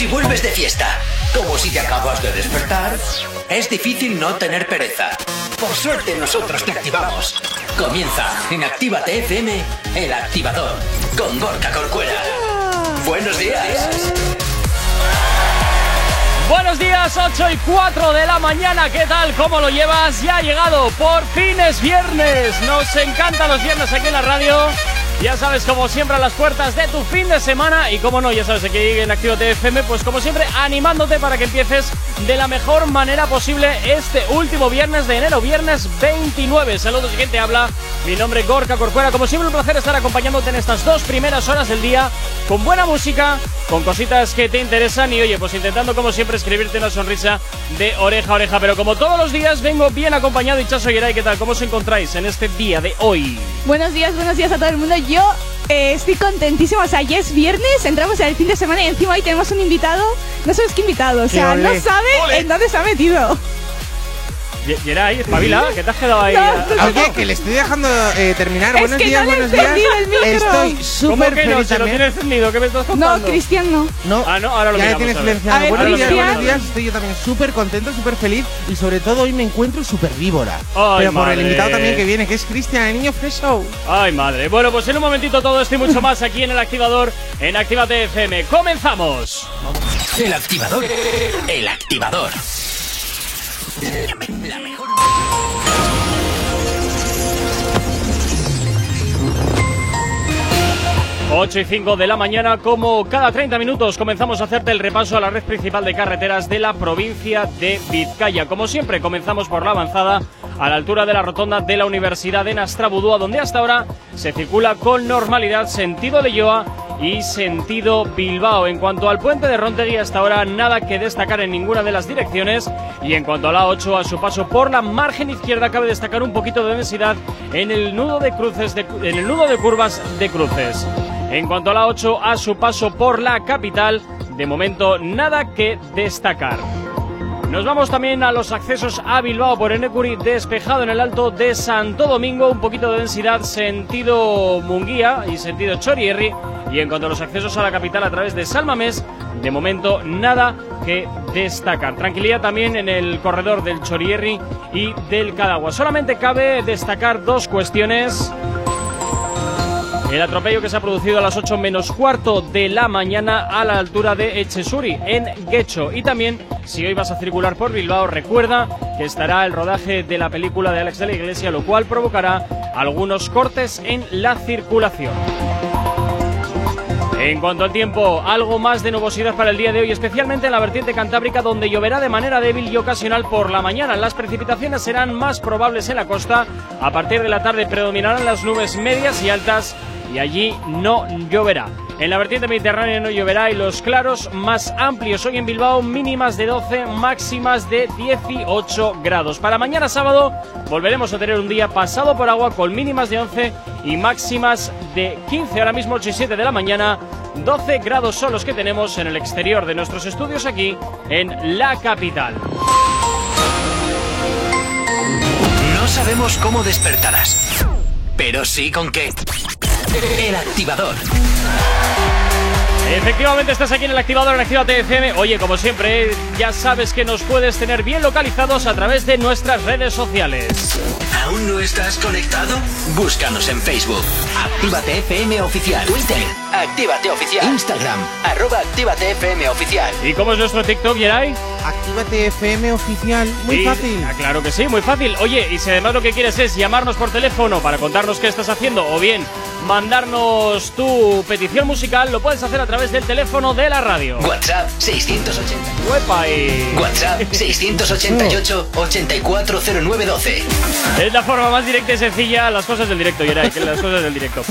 si vuelves de fiesta, como si te acabas de despertar. Es difícil no tener pereza. Por suerte nosotros te activamos. Comienza en Actívate FM, el activador, con Gorka Corcuera. Buenos días. Buenos días, 8 y 4 de la mañana, ¿qué tal? ¿Cómo lo llevas? Ya ha llegado, por fin es viernes. Nos encantan los viernes aquí en la radio. Ya sabes, como siempre, a las puertas de tu fin de semana. Y como no, ya sabes, aquí en Activo FM, pues como siempre, animándote para que empieces de la mejor manera posible este último viernes de enero, viernes 29. Saludos, gente, habla. Mi nombre es Gorka Corcuera. Como siempre, un placer estar acompañándote en estas dos primeras horas del día con buena música, con cositas que te interesan y, oye, pues intentando, como siempre, escribirte una sonrisa de oreja a oreja. Pero como todos los días, vengo bien acompañado. Y Chaso Yeray, ¿qué tal? ¿Cómo os encontráis en este día de hoy? Buenos días, buenos días a todo el mundo yo eh, estoy contentísima. O sea, ya es viernes, entramos en el fin de semana y encima hoy tenemos un invitado. No sabes qué invitado, o sea, no sabe en dónde se ha metido. Yeray, espabila, que te has quedado ahí. Oye, que le estoy dejando eh, terminar. Es buenos que días, no buenos días. el micro. Estoy ¿Cómo súper que no? feliz Se lo también. tiene encendido, ¿qué me estás contando? No, Cristian no. No, Ah, no, ahora lo ya miramos, tienes a ver. silenciado. A ver, buenos días, Cristian. buenos días. Estoy yo también súper contento, súper feliz y sobre todo hoy me encuentro súper víbora. Ay, Pero por el invitado también que viene, que es Cristian, el niño Fresho. Ay, madre. Bueno, pues en un momentito todo esto y mucho más aquí en el activador en Actívate FM. ¡Comenzamos! El activador. El activador. La mejor. Ocho y 5 de la mañana, como cada 30 minutos, comenzamos a hacerte el repaso a la red principal de carreteras de la provincia de Vizcaya. Como siempre, comenzamos por la avanzada a la altura de la rotonda de la Universidad de Nastrabudúa, donde hasta ahora se circula con normalidad sentido Leyoa y sentido Bilbao. En cuanto al puente de Rontegui, hasta ahora nada que destacar en ninguna de las direcciones. Y en cuanto a la 8, a su paso por la margen izquierda, cabe destacar un poquito de densidad en el nudo de cruces, de- en el nudo de curvas de cruces. En cuanto a la 8, a su paso por la capital, de momento nada que destacar. Nos vamos también a los accesos a Bilbao por Enecuri, despejado en el alto de Santo Domingo, un poquito de densidad sentido Munguía y sentido Chorierri. Y en cuanto a los accesos a la capital a través de Salmamés, de momento nada que destacar. Tranquilidad también en el corredor del Chorierri y del Cadagua. Solamente cabe destacar dos cuestiones. El atropello que se ha producido a las 8 menos cuarto de la mañana a la altura de Echesuri, en Guecho. Y también, si hoy vas a circular por Bilbao, recuerda que estará el rodaje de la película de Alex de la Iglesia, lo cual provocará algunos cortes en la circulación. En cuanto al tiempo, algo más de nubosidad para el día de hoy, especialmente en la vertiente cantábrica, donde lloverá de manera débil y ocasional por la mañana. Las precipitaciones serán más probables en la costa. A partir de la tarde predominarán las nubes medias y altas y allí no lloverá. En la vertiente mediterránea no lloverá y los claros más amplios hoy en Bilbao mínimas de 12, máximas de 18 grados. Para mañana sábado volveremos a tener un día pasado por agua con mínimas de 11 y máximas de 15. Ahora mismo 8 y 7 de la mañana. 12 grados son los que tenemos en el exterior de nuestros estudios aquí en la capital. No sabemos cómo despertarás, pero sí con qué. El activador. Efectivamente, estás aquí en el activador en Actívate FM. Oye, como siempre, ya sabes que nos puedes tener bien localizados a través de nuestras redes sociales. ¿Aún no estás conectado? Búscanos en Facebook. Actívate FM Oficial. Twitter. Actívate Oficial. Instagram. Arroba Actívate FM Oficial. ¿Y cómo es nuestro TikTok, Yeray? Actívate FM oficial, muy Sí, fácil. ah, Claro que sí, muy fácil. Oye, y si además lo que quieres es llamarnos por teléfono para contarnos qué estás haciendo o bien mandarnos tu petición musical, lo puedes hacer a través del teléfono de la radio. WhatsApp 680. Huepa y... WhatsApp 688 840912. Es la forma más directa y sencilla, las cosas del directo, Yeray, que las cosas del directo.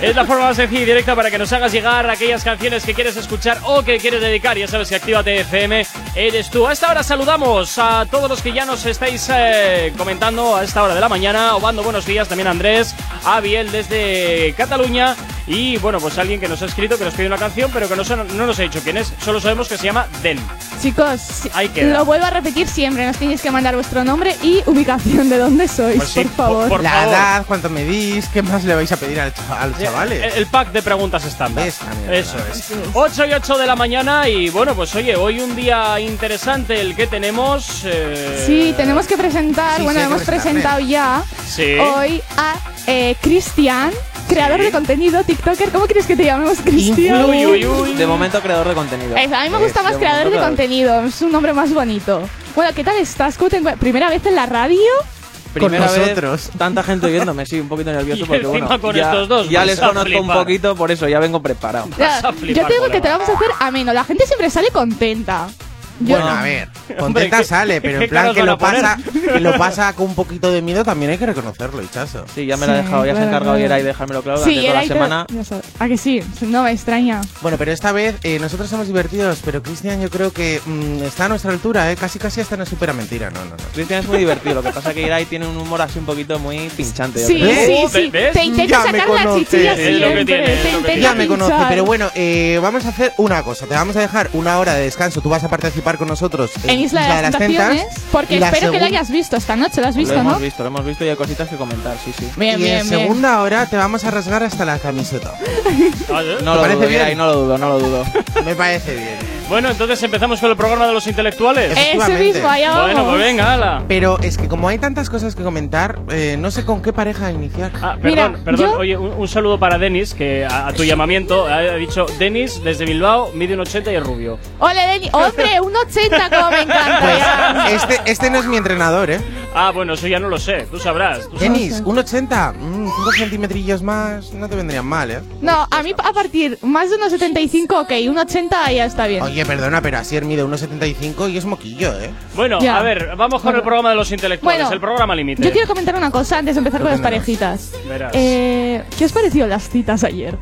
Es la forma más sencilla y directa para que nos hagas llegar aquellas canciones que quieres escuchar o que quieres dedicar. Ya sabes que Actívate FM eres tú. A esta hora saludamos a todos los que ya nos estáis eh, comentando a esta hora de la mañana. Obando, buenos días. También a Andrés, a Biel desde Cataluña. Y bueno, pues alguien que nos ha escrito, que nos pide una canción, pero que no, no nos ha dicho quién es. Solo sabemos que se llama Den. Chicos, Ahí queda. lo vuelvo a repetir siempre. Nos tenéis que mandar vuestro nombre y ubicación de dónde sois, Pues sí, por favor. por- la favor. edad, cuánto medís, ¿qué más le vais a pedir al chaval- a los El, chavales? el pack de preguntas estándar. Esa mierda. Eso es. 8 y 8 de la mañana y bueno, pues oye, hoy un día interesante el que tenemos. eh, Sí, tenemos que presentar, Sí, bueno, sí, hemos presentado ya Sí. hoy a eh, Cristian, creador Sí. de contenido, TikToker. ¿Cómo quieres que te llamemos, Cristian? Uy, uy, uy. De momento, creador de contenido. Eso, a mí me gusta Es, más de creador de contenido, es un nombre más bonito. Bueno, ¿qué tal estás? ¿Cómo te ¿Primera vez en la radio? Primera Con vez, nosotros. tanta gente oyéndome, sí, un poquito nervioso Y porque encima bueno, con ya, estos dos, ya les conozco un poquito, por eso ya vengo preparado. Ya, yo te digo que te vamos a hacer ameno. La gente siempre sale contenta. Yo Bueno, no. a ver, contenta ¿qué- sale, pero en plan que lo, pasa, que lo pasa con un poquito de miedo también hay que reconocerlo, hichazo. Sí, ya me la he Sí, dejado, ya se ha encargado claro. Yeray de dejármelo claro durante Sí, toda era la te- semana. sabes. ¿A que sí? No me extraña. Bueno, pero esta vez eh, nosotros somos divertidos, pero Cristian yo creo que mm, está a nuestra altura, ¿eh? Casi casi hasta nos supera mentira, no, no, no. Cristian es muy divertido, lo que pasa es que Yeray tiene un humor así un poquito muy pinchante. Sí, creo. ¿Ves? sí, sí. ¿Ves? Te intenta Ya me sacar la chichilla lo siempre. te lo intenta Ya me conoce, pero bueno, eh, vamos a hacer una cosa, te vamos a dejar una hora de descanso, tú vas a participar con nosotros En Isla de las Tentaciones, porque y la espero que lo segun- hayas visto esta noche. ¿Lo has Lo visto, hemos no? visto, lo hemos visto y hay cositas que comentar, sí, sí. Bien, y bien, en bien. segunda hora te vamos a rasgar hasta la camiseta. No ¿Te lo parece dudo, bien? Yeray, no lo dudo, no lo dudo. Me parece bien. Bueno, entonces empezamos con el programa de los intelectuales. Ese Efectivamente. mismo, allá vamos. bueno, pues venga, ala. Pero es que como hay tantas cosas que comentar, eh, no sé con qué pareja iniciar. Ah, Mira, perdón, perdón. yo- Oye, un, un saludo para Denis, que a, a tu llamamiento ha dicho Denis desde Bilbao, mide un 80 y es rubio. Ole, Deni. Hombre, un 80 como me encanta Pues ya. este, este no es mi entrenador, ¿eh? Ah, bueno, eso ya no lo sé, tú sabrás. tú. Denis, un 80, 5 centímetrillos más, no te vendrían mal, ¿eh? No, a mí a partir más de unos 75, ok, un 80 ya está bien. Oye, perdona, pero Asier mide 1,75 y es moquillo, ¿eh? Bueno, Ya. a ver, vamos con Bueno. el programa de los intelectuales, Bueno, el programa límite. Yo quiero comentar una cosa antes de empezar con las parejitas. Verás. Eh, ¿Qué os pareció las citas ayer?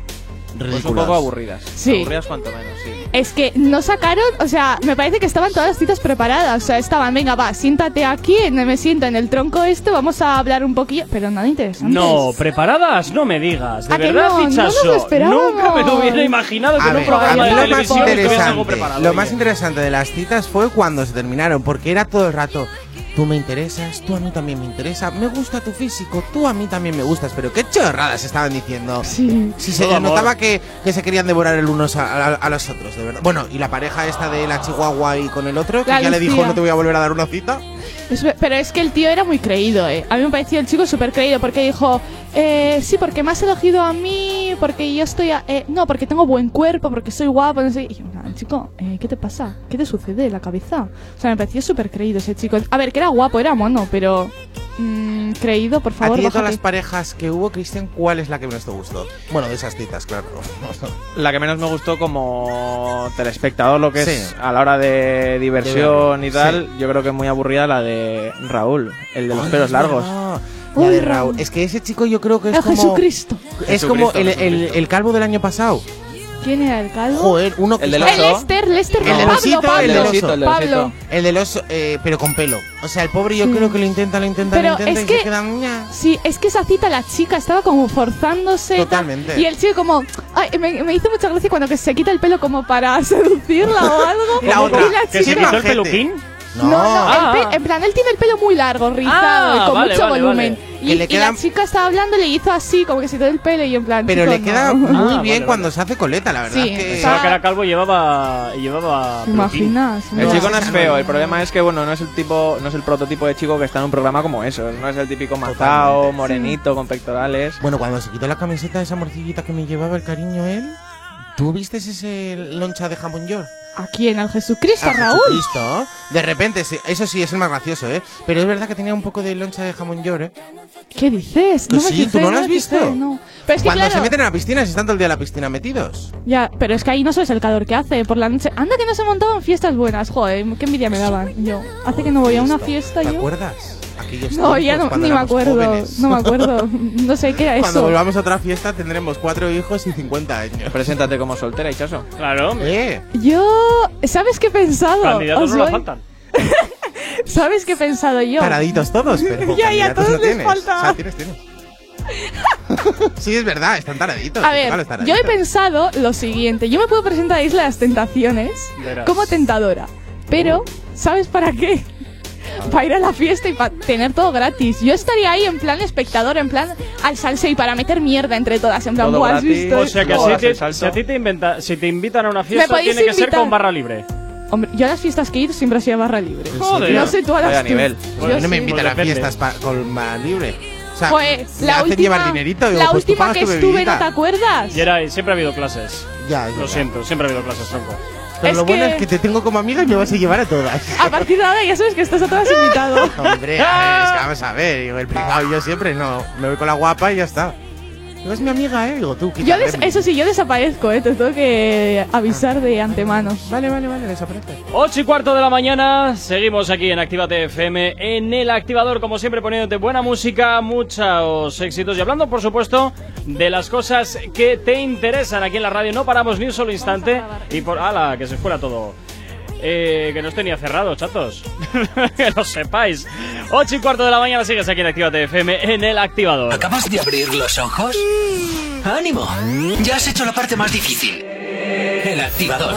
Pues un poco aburridas. Sí. Aburridas cuanto menos, sí. Es que no sacaron, o sea, me parece que estaban todas las citas preparadas. O sea, estaban, venga, va, siéntate aquí, me siento en el tronco este, vamos a hablar un poquillo, pero nada interesante. No, preparadas, no me digas. De ¿A que verdad, no? No nos Fichaso. lo esperábamos. Nunca me lo hubiera imaginado que A en un programa de lo más televisión tuviese algo interesante, preparado. lo oye. más interesante de las citas fue cuando se terminaron, porque era todo el rato, tú me interesas, tú a mí también me interesa, me gusta tu físico, tú a mí también me gustas, pero qué chorradas estaban diciendo. Sí. Si se notaba que, que se querían devorar el unos a, a- a los otros, de verdad. Bueno, y la pareja esta de la chihuahua y con el otro, que La ya le dijo no te voy a volver a dar una cita. Es pero es que el tío era muy creído, ¿eh? A mí me pareció el chico súper creído porque dijo, eh, sí, porque me has elegido a mí, porque yo estoy... a- eh, no, porque tengo buen cuerpo, porque soy guapo, no sé. Y yo, "Ah, chico, eh, ¿qué te pasa? ¿Qué te sucede en la cabeza? O sea, me pareció súper creído ese chico. A ver, que era guapo, era mono, pero... mm, creído, por a favor, ti de todas las parejas que hubo, Cristian, ¿cuál es la que menos te gustó? Bueno, de esas citas, claro. La que menos me gustó como telespectador, lo que Sí. es a la hora de diversión De y tal, yo creo que es muy aburrida la de Raúl, el de los pelos largos. Uy, la de Raúl. Es que ese chico yo creo que es ¡Ah, como... Jesucristo! Es como el, el- el calvo del año pasado. ¿Quién era el calvo? Joder, uno que El del está- El oso. Lester, Lester, El Pablo, osito, Pablo, el del osito, oso. el del Pablo. osito. El del oso, eh, pero con pelo. O sea, el pobre yo Sí. creo que lo intenta, lo intenta, Pero lo intenta es y que- se queda... Sí, es que esa cita la chica estaba como forzándose. y tal, Totalmente. Y el chico como... Ay, me, me hizo mucha gracia cuando que se quita el pelo como para seducirla o algo. La y otra, la ¿Que se chica... quitó el peluquín? No, No, no, Ah. el pe- en plan, él tiene el pelo muy largo, rizado Ah, y con vale, mucho vale, volumen. vale. Y, Que le y queda- la chica estaba hablando y le hizo así, como que se quitó el pelo y en plan... pero chico, le queda no. muy Ah, bien vale, cuando vale. se hace coleta, la verdad. Sí, es que... Pensaba que era calvo y llevaba. llevaba ¿Te peluquín. imaginas? El chico no es feo, el problema es que bueno, no es el tipo, no es el prototipo de chico que está en un programa como eso, no es el típico mazao, morenito, con pectorales. Bueno, cuando se quitó la camiseta esa morcillita que me llevaba el cariño él, ¿tú viste ese loncha de jamón york? ¿A quién? ¿Al Jesucristo, A Raúl? Jesucristo. De repente, sí, eso sí, es el más gracioso, ¿eh? Pero es verdad que tenía un poco de loncha de jamón york, ¿eh? ¿Qué dices? Pues me sí, ¿tú fijé, no lo has me visto? fijé, no. Pero es que Cuando claro, se meten a la piscina, se están todo el día en la piscina metidos. Ya, pero es que ahí no sabes el calor que hace por la noche. Anda que no se montaban fiestas buenas, joder, qué envidia me daban. Yo, hace que no voy a una fiesta ¿Te yo. acuerdas? Aquellos No, ya no, cuando ni me acuerdo, jóvenes. no me acuerdo. No sé qué era Cuando eso. volvamos a otra fiesta tendremos cuatro hijos y 50 años. Preséntate como soltera, Ichaso. Claro. ¿Eh? Yo, ¿sabes qué he pensado? Candidatos Os no faltan. ¿Sabes qué he pensado yo? Paraditos todos, pero Ya, ya, todos no les tienes. falta. O sea, tienes, tienes. sí, es verdad, están taraditos. A ver, yo he pensado lo siguiente. Yo me puedo presentar a Isla de las Tentaciones Verás. como tentadora. Pero, ¿sabes para qué? Para ir a la fiesta y para tener todo gratis. Yo estaría ahí en plan espectador, en plan al salseo y para meter mierda entre todas. En plan, Todo "Buah, ¿has gratis. visto O sea que si, te- si a ti te inventa, si te invitan a una fiesta tiene que ser con barra libre. Hombre, yo a las fiestas que he ido siempre ha sido barra libre. Joder. No sé tú a las Vaya tú. nivel. Yo no me invitan Pues a depende. fiestas con más libre. O sea, Pues me la hacen última, llevar dinerito. Digo, la pues última que tu estuve, ¿no bebidita. te acuerdas? Y era, siempre ha habido clases. Ya, ya, Lo ya. siento, siempre ha habido clases, tronco. Pero Es lo bueno que- es que te tengo como amiga y me vas a llevar a todas. A partir de ahora ya sabes que estás a todas invitado. Hombre, a ver, es que vamos a ver. El pringao yo siempre no. Me voy con la guapa y ya está. Digo, es mi amiga, ¿eh? Digo, tú, Yo eso sí, yo desaparezco, ¿eh? Te tengo que avisar de antemano. Vale, vale, vale, desaparece. 8 y cuarto de la mañana, seguimos aquí en Actívate FM, en el activador, como siempre, poniéndote buena música, muchos éxitos y hablando, por supuesto, de las cosas que te interesan aquí en la radio. No paramos ni un solo instante y por. ¡Hala! Que se fuera todo. Eh, que no ni cerrado, chatos. que lo sepáis. 8 y cuarto de la mañana sigues aquí en Actívate FM, en el activador. ¿Acabas de abrir los ojos? ¡Ánimo! Ya has hecho la parte más difícil. El activador.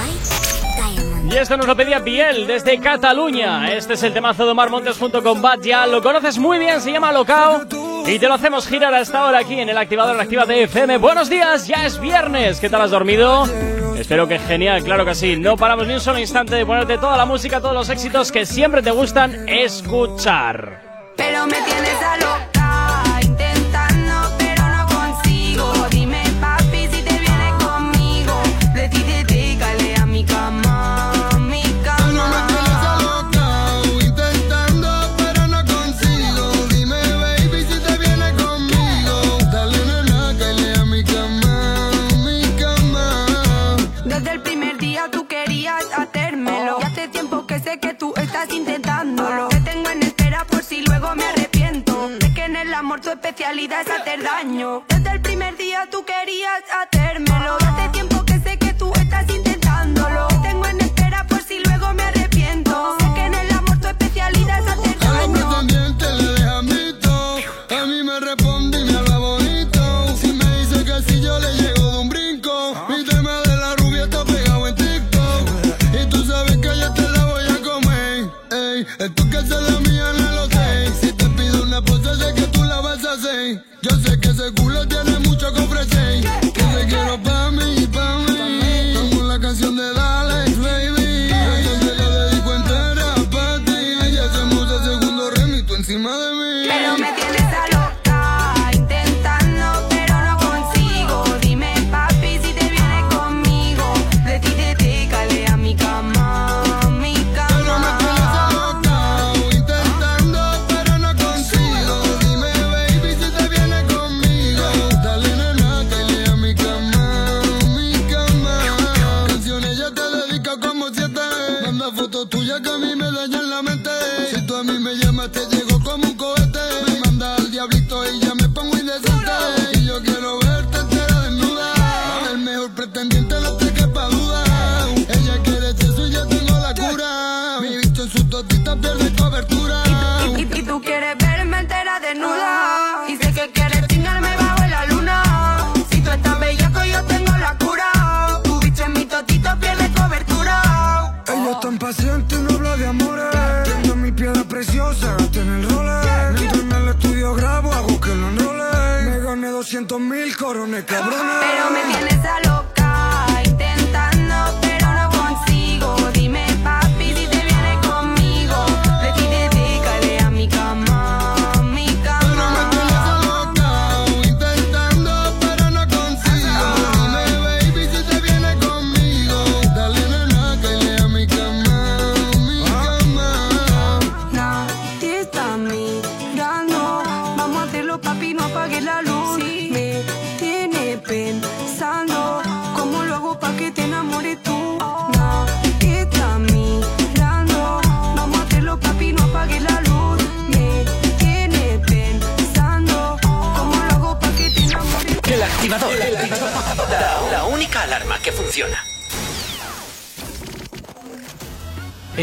Y esto nos lo pedía Biel desde Cataluña. Este es el temazo de Omar Montes junto con Bat. Ya lo conoces muy bien, se llama Locao. Y te lo hacemos girar hasta ahora aquí en el activador Actívate FM. Buenos días, ya es viernes. ¿Qué tal has dormido? Espero que genial, claro que sí. No paramos ni un solo instante de ponerte toda la música, todos los éxitos que siempre te gustan escuchar. Pero me tienes a especialidad es hacer daño. Desde el primer día tú querías hacérmelo. Hace tiempo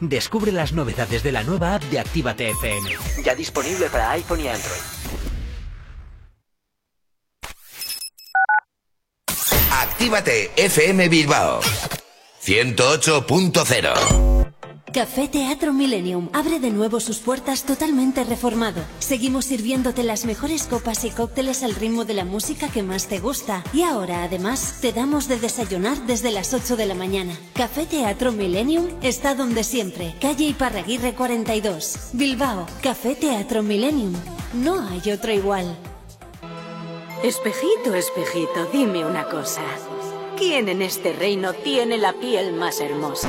Descubre las novedades de la nueva app de Actívate FM. Ya disponible para iPhone y Android. Actívate FM Bilbao 108.0 Café Teatro Millennium abre de nuevo sus puertas totalmente reformado. Seguimos sirviéndote las mejores copas y cócteles al ritmo de la música que más te gusta. Y ahora, además, te damos de desayunar desde las 8 de la mañana. Café Teatro Millennium está donde siempre. Calle Iparraguirre 42. Bilbao. Café Teatro Millennium. No hay otro igual. Espejito, espejito, dime una cosa. ¿Quién en este reino tiene la piel más hermosa?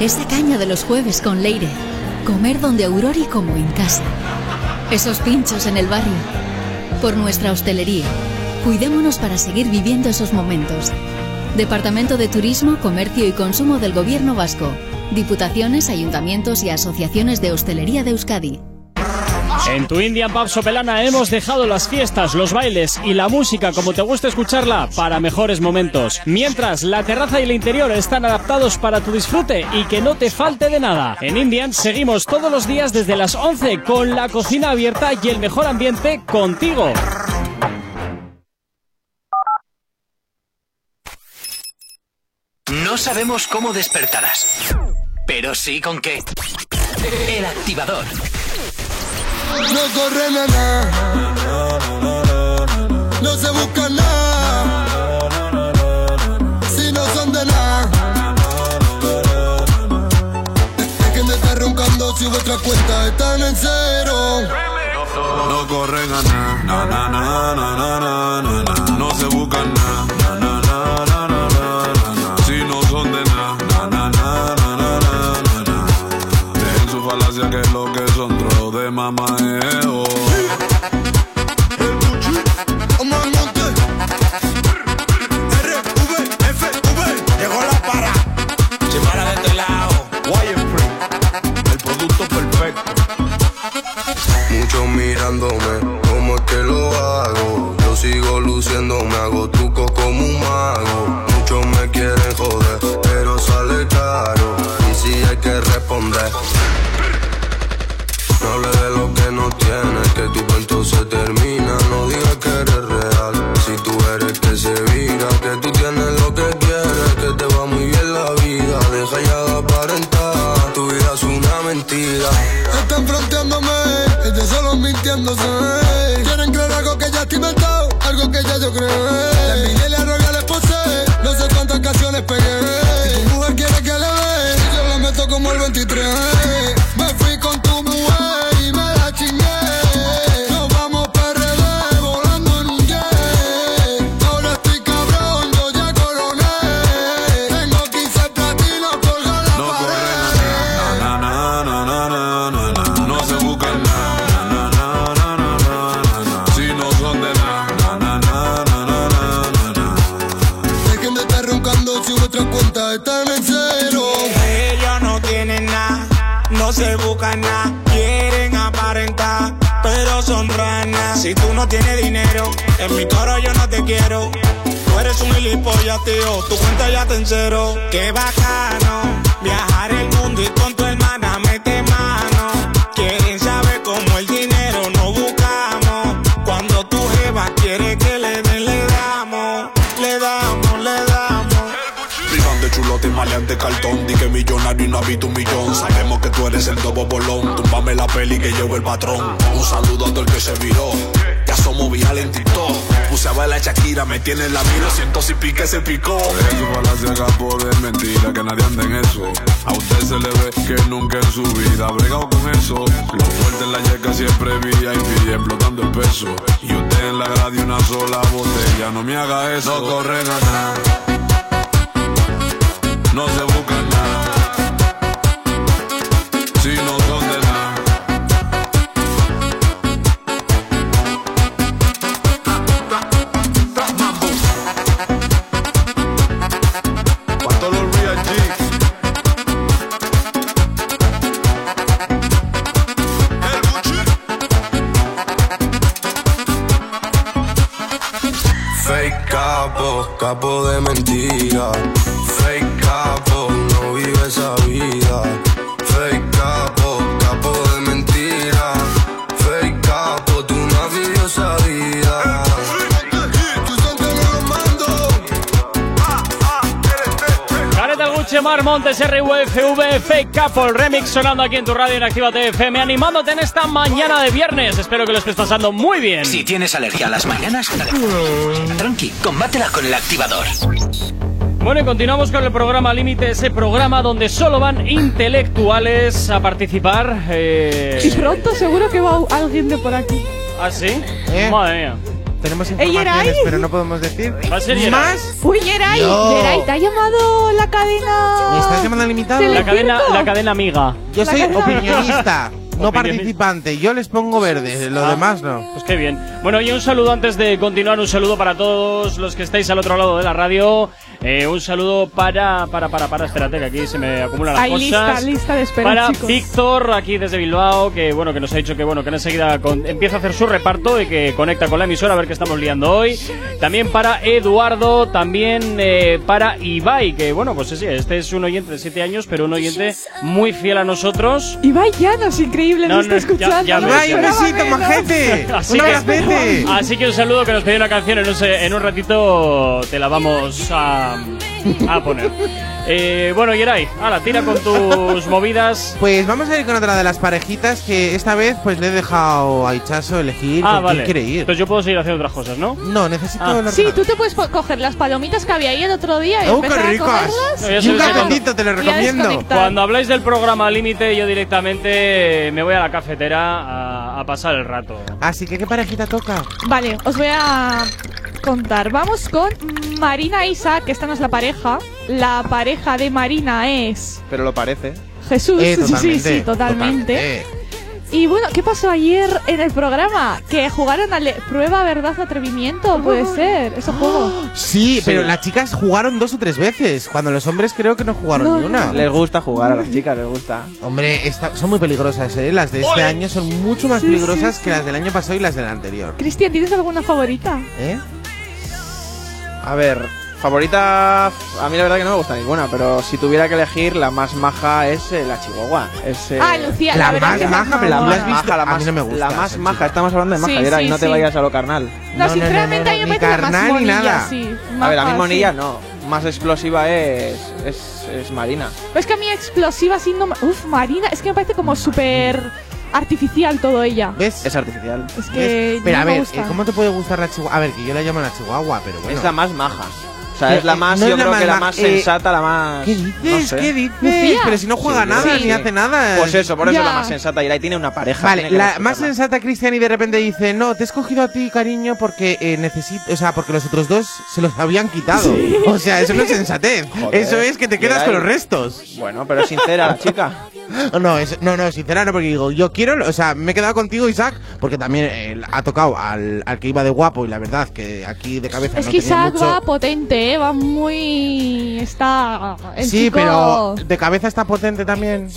Esa caña de los jueves con Leire. Comer donde Aurori como en casa. Esos pinchos en el barrio. Por nuestra hostelería. Cuidémonos para seguir viviendo esos momentos. Departamento de Turismo, Comercio y Consumo del Gobierno Vasco. Diputaciones, ayuntamientos y asociaciones de hostelería de Euskadi. En tu Indian Pub Sopelana hemos dejado las fiestas, los bailes y la música como te gusta escucharla para mejores momentos. Mientras la terraza y el interior están adaptados para tu disfrute y que no te falte de nada. En Indian seguimos todos los días desde las 11 con la cocina abierta y el mejor ambiente contigo. No sabemos cómo despertarás, pero sí con qué. El activador. No corre nada. No se busca nada. Si no son de nada. Es que me roncando si vuestras cuentas están en cero. No corren a nada. Na, na, na, na, No se buscan nada. que es lo que son de mamá. El puchi, ama el monte. R, V, F, V. Llegó la para. Se para dentro Why lago. Free el producto perfecto. Muchos mirándome, ¿cómo es que lo hago? Yo sigo luciendo, me hago trucos como un mago. Muchos me quieren joder, pero sale echar. Termina. No digas que eres real, si tú eres que se vira, que tú tienes lo que quieres, que te va muy bien la vida. Deja ya de aparentar, tu vida es una mentira. Están fronteándome, ellos solo mintiéndose. Quieren creer algo que ya estoy inventado, algo que ya yo creo. En mi cara yo no te quiero. Tú eres un gilipollas, tío. Tu cuenta ya te encero. Qué bacano. Viajar el mundo y con tu hermana mete mano. Quieren saber cómo el dinero no buscamos. Cuando tu jeva quiere que le den, le damos. Le damos, le damos. Digan de chulote y cartón. Di que millonario y no habito un millón. Sabemos que tú eres el dobo bolón. Tumbame la peli que llevo el patrón. Un saludo a todo el que se viró. Somos viral en TikTok. Puse a Shakira, me tiene la mira. Siento si pique se picó. Eso falacia capo de mentira, que nadie anda en eso. A usted se le ve que nunca en su vida ha bregado con eso. Lo fuerte en la yeca siempre pide explotando el peso. Y usted en la grada y una sola botella, no me haga eso. No corren a nada. No se buscan capo, de mentira. Montes, RUFV, Fake Couple Remix sonando aquí en tu radio en Actívate FM, animándote en esta mañana de viernes. Espero que lo estés pasando muy bien. Si tienes alergia a las mañanas, tranqui, combátela con el activador. Bueno, y continuamos con el programa Límite, ese programa donde solo van intelectuales a participar. Eh... Y pronto seguro que va alguien de por aquí. ¿Ah, sí? ¿Eh? Madre mía. Tenemos informaciones, pero no podemos decir. Va a ser Yeray. más. Uy, Yeray, No. Yeray, ¿te ha llamado la cadena? ¿Me estás llamando al limitado? ¿Del La cadena, la cadena amiga. Yo La soy cadena- opinionista, no participante. Yo les pongo verde, los Ah. demás no. Pues qué bien. Bueno, y un saludo antes de continuar, un saludo para todos los que estáis al otro lado de la radio. Eh, un saludo para, para, para, para, espérate, que aquí se me acumulan las Hay cosas. lista, lista de espera, para chicos. Víctor, aquí desde Bilbao, que bueno, que nos ha dicho que bueno, que enseguida con- empieza a hacer su reparto y que conecta con la emisora a ver qué estamos liando hoy. También para Eduardo, también eh, para Ibai, que bueno, pues sí, este es un oyente de 7 años, pero un oyente muy fiel a nosotros. Ibai Llanos, increíble, No, nos está no, ya- escuchando. ya no ves, ¡Ay, ya un besito, majete! Así ¡Un que- abracete! Así que un saludo que nos pidió una canción en un, en un ratito te la vamos a, a poner. Eh, bueno, Yeray, ala, tira con tus movidas. Pues vamos a ir con otra de las parejitas que esta vez pues le he dejado a Ichazo elegir Ah, con quién vale. quiere ir. Entonces yo puedo seguir haciendo otras cosas, ¿no? No, necesito Ah. Sí, tú te puedes coger las palomitas que había ahí el otro día y ¡Oh, qué empezar a ricas! comerlas. No, ya Y un cafecito, te lo a recomiendo. Cuando habláis del programa Límite, yo directamente me voy a la cafetera a, a pasar el rato. Así que, ¿qué parejita toca? Vale, os voy a contar. Vamos con Marina e Isaac, que esta no es la pareja. La pareja de Marina es Pero lo parece. Jesús. Eh, sí, sí, totalmente, sí, totalmente. totalmente. Y bueno, ¿qué pasó ayer en el programa? Que jugaron a le- prueba, verdad, atrevimiento, puede ser, ese juego. Sí, pero las chicas jugaron dos o tres veces, cuando los hombres creo que no jugaron No, ni una. Les gusta jugar a las chicas, les gusta. Hombre, esta- son muy peligrosas, ¿eh? Las de este año son mucho más Sí, peligrosas sí, que las del año pasado y las del anterior. Cristian, ¿tienes alguna favorita? ¿Eh? A ver, favorita. A mí la verdad que no me gusta ninguna, pero si tuviera que elegir, la más maja es eh, la Chihuahua. Es, eh, Ah, Lucía, la, la verdad más que maja, pero la ¿Tú más la has visto? maja, la A mí más, no me gusta la más maja. Estamos hablando de maja, Sí, Yera, y sí, no te sí. vayas a lo carnal. No, sinceramente a mí me ni más carnal ni nada. sí. A ver, a mí maja, Monilla sí. no. Más explosiva es, es, es Marina. Pero es que a mí explosiva no me... Uf, Marina, es que me parece como súper artificial todo ella. ¿Ves? Es artificial. Es que ¿Ves? Pero no a me ver, gusta. eh, ¿cómo te puede gustar la chihuahua? A ver, que yo la llamo la chihuahua, pero bueno. Es la más maja. O sea, es la eh, más, no yo la creo que la más eh, sensata, la más. ¿Qué dices? No sé. ¿Qué dices? Lucía. Pero si no juega Sí, nada, sí. ni hace nada. Pues eso, por eso Ya. es la más sensata. Y ahí tiene una pareja. Vale, tiene que la respetarla. más sensata Cristian y de repente dice, no, te he escogido a ti, cariño, porque eh, necesito, o sea, porque los otros dos se los habían quitado. O sea, eso no es sensatez. Joder, eso es que te quedas con los restos. Bueno, pero es sincera la chica. No, es- no, no, sincera no, porque digo, yo quiero, o sea, me he quedado contigo, Isaac, porque también eh, ha tocado al, al que iba de guapo y la verdad que aquí de cabeza Es no que tenía Isaac mucho. va potente, ¿eh? va muy... está... el Sí, chico- pero de cabeza está potente también.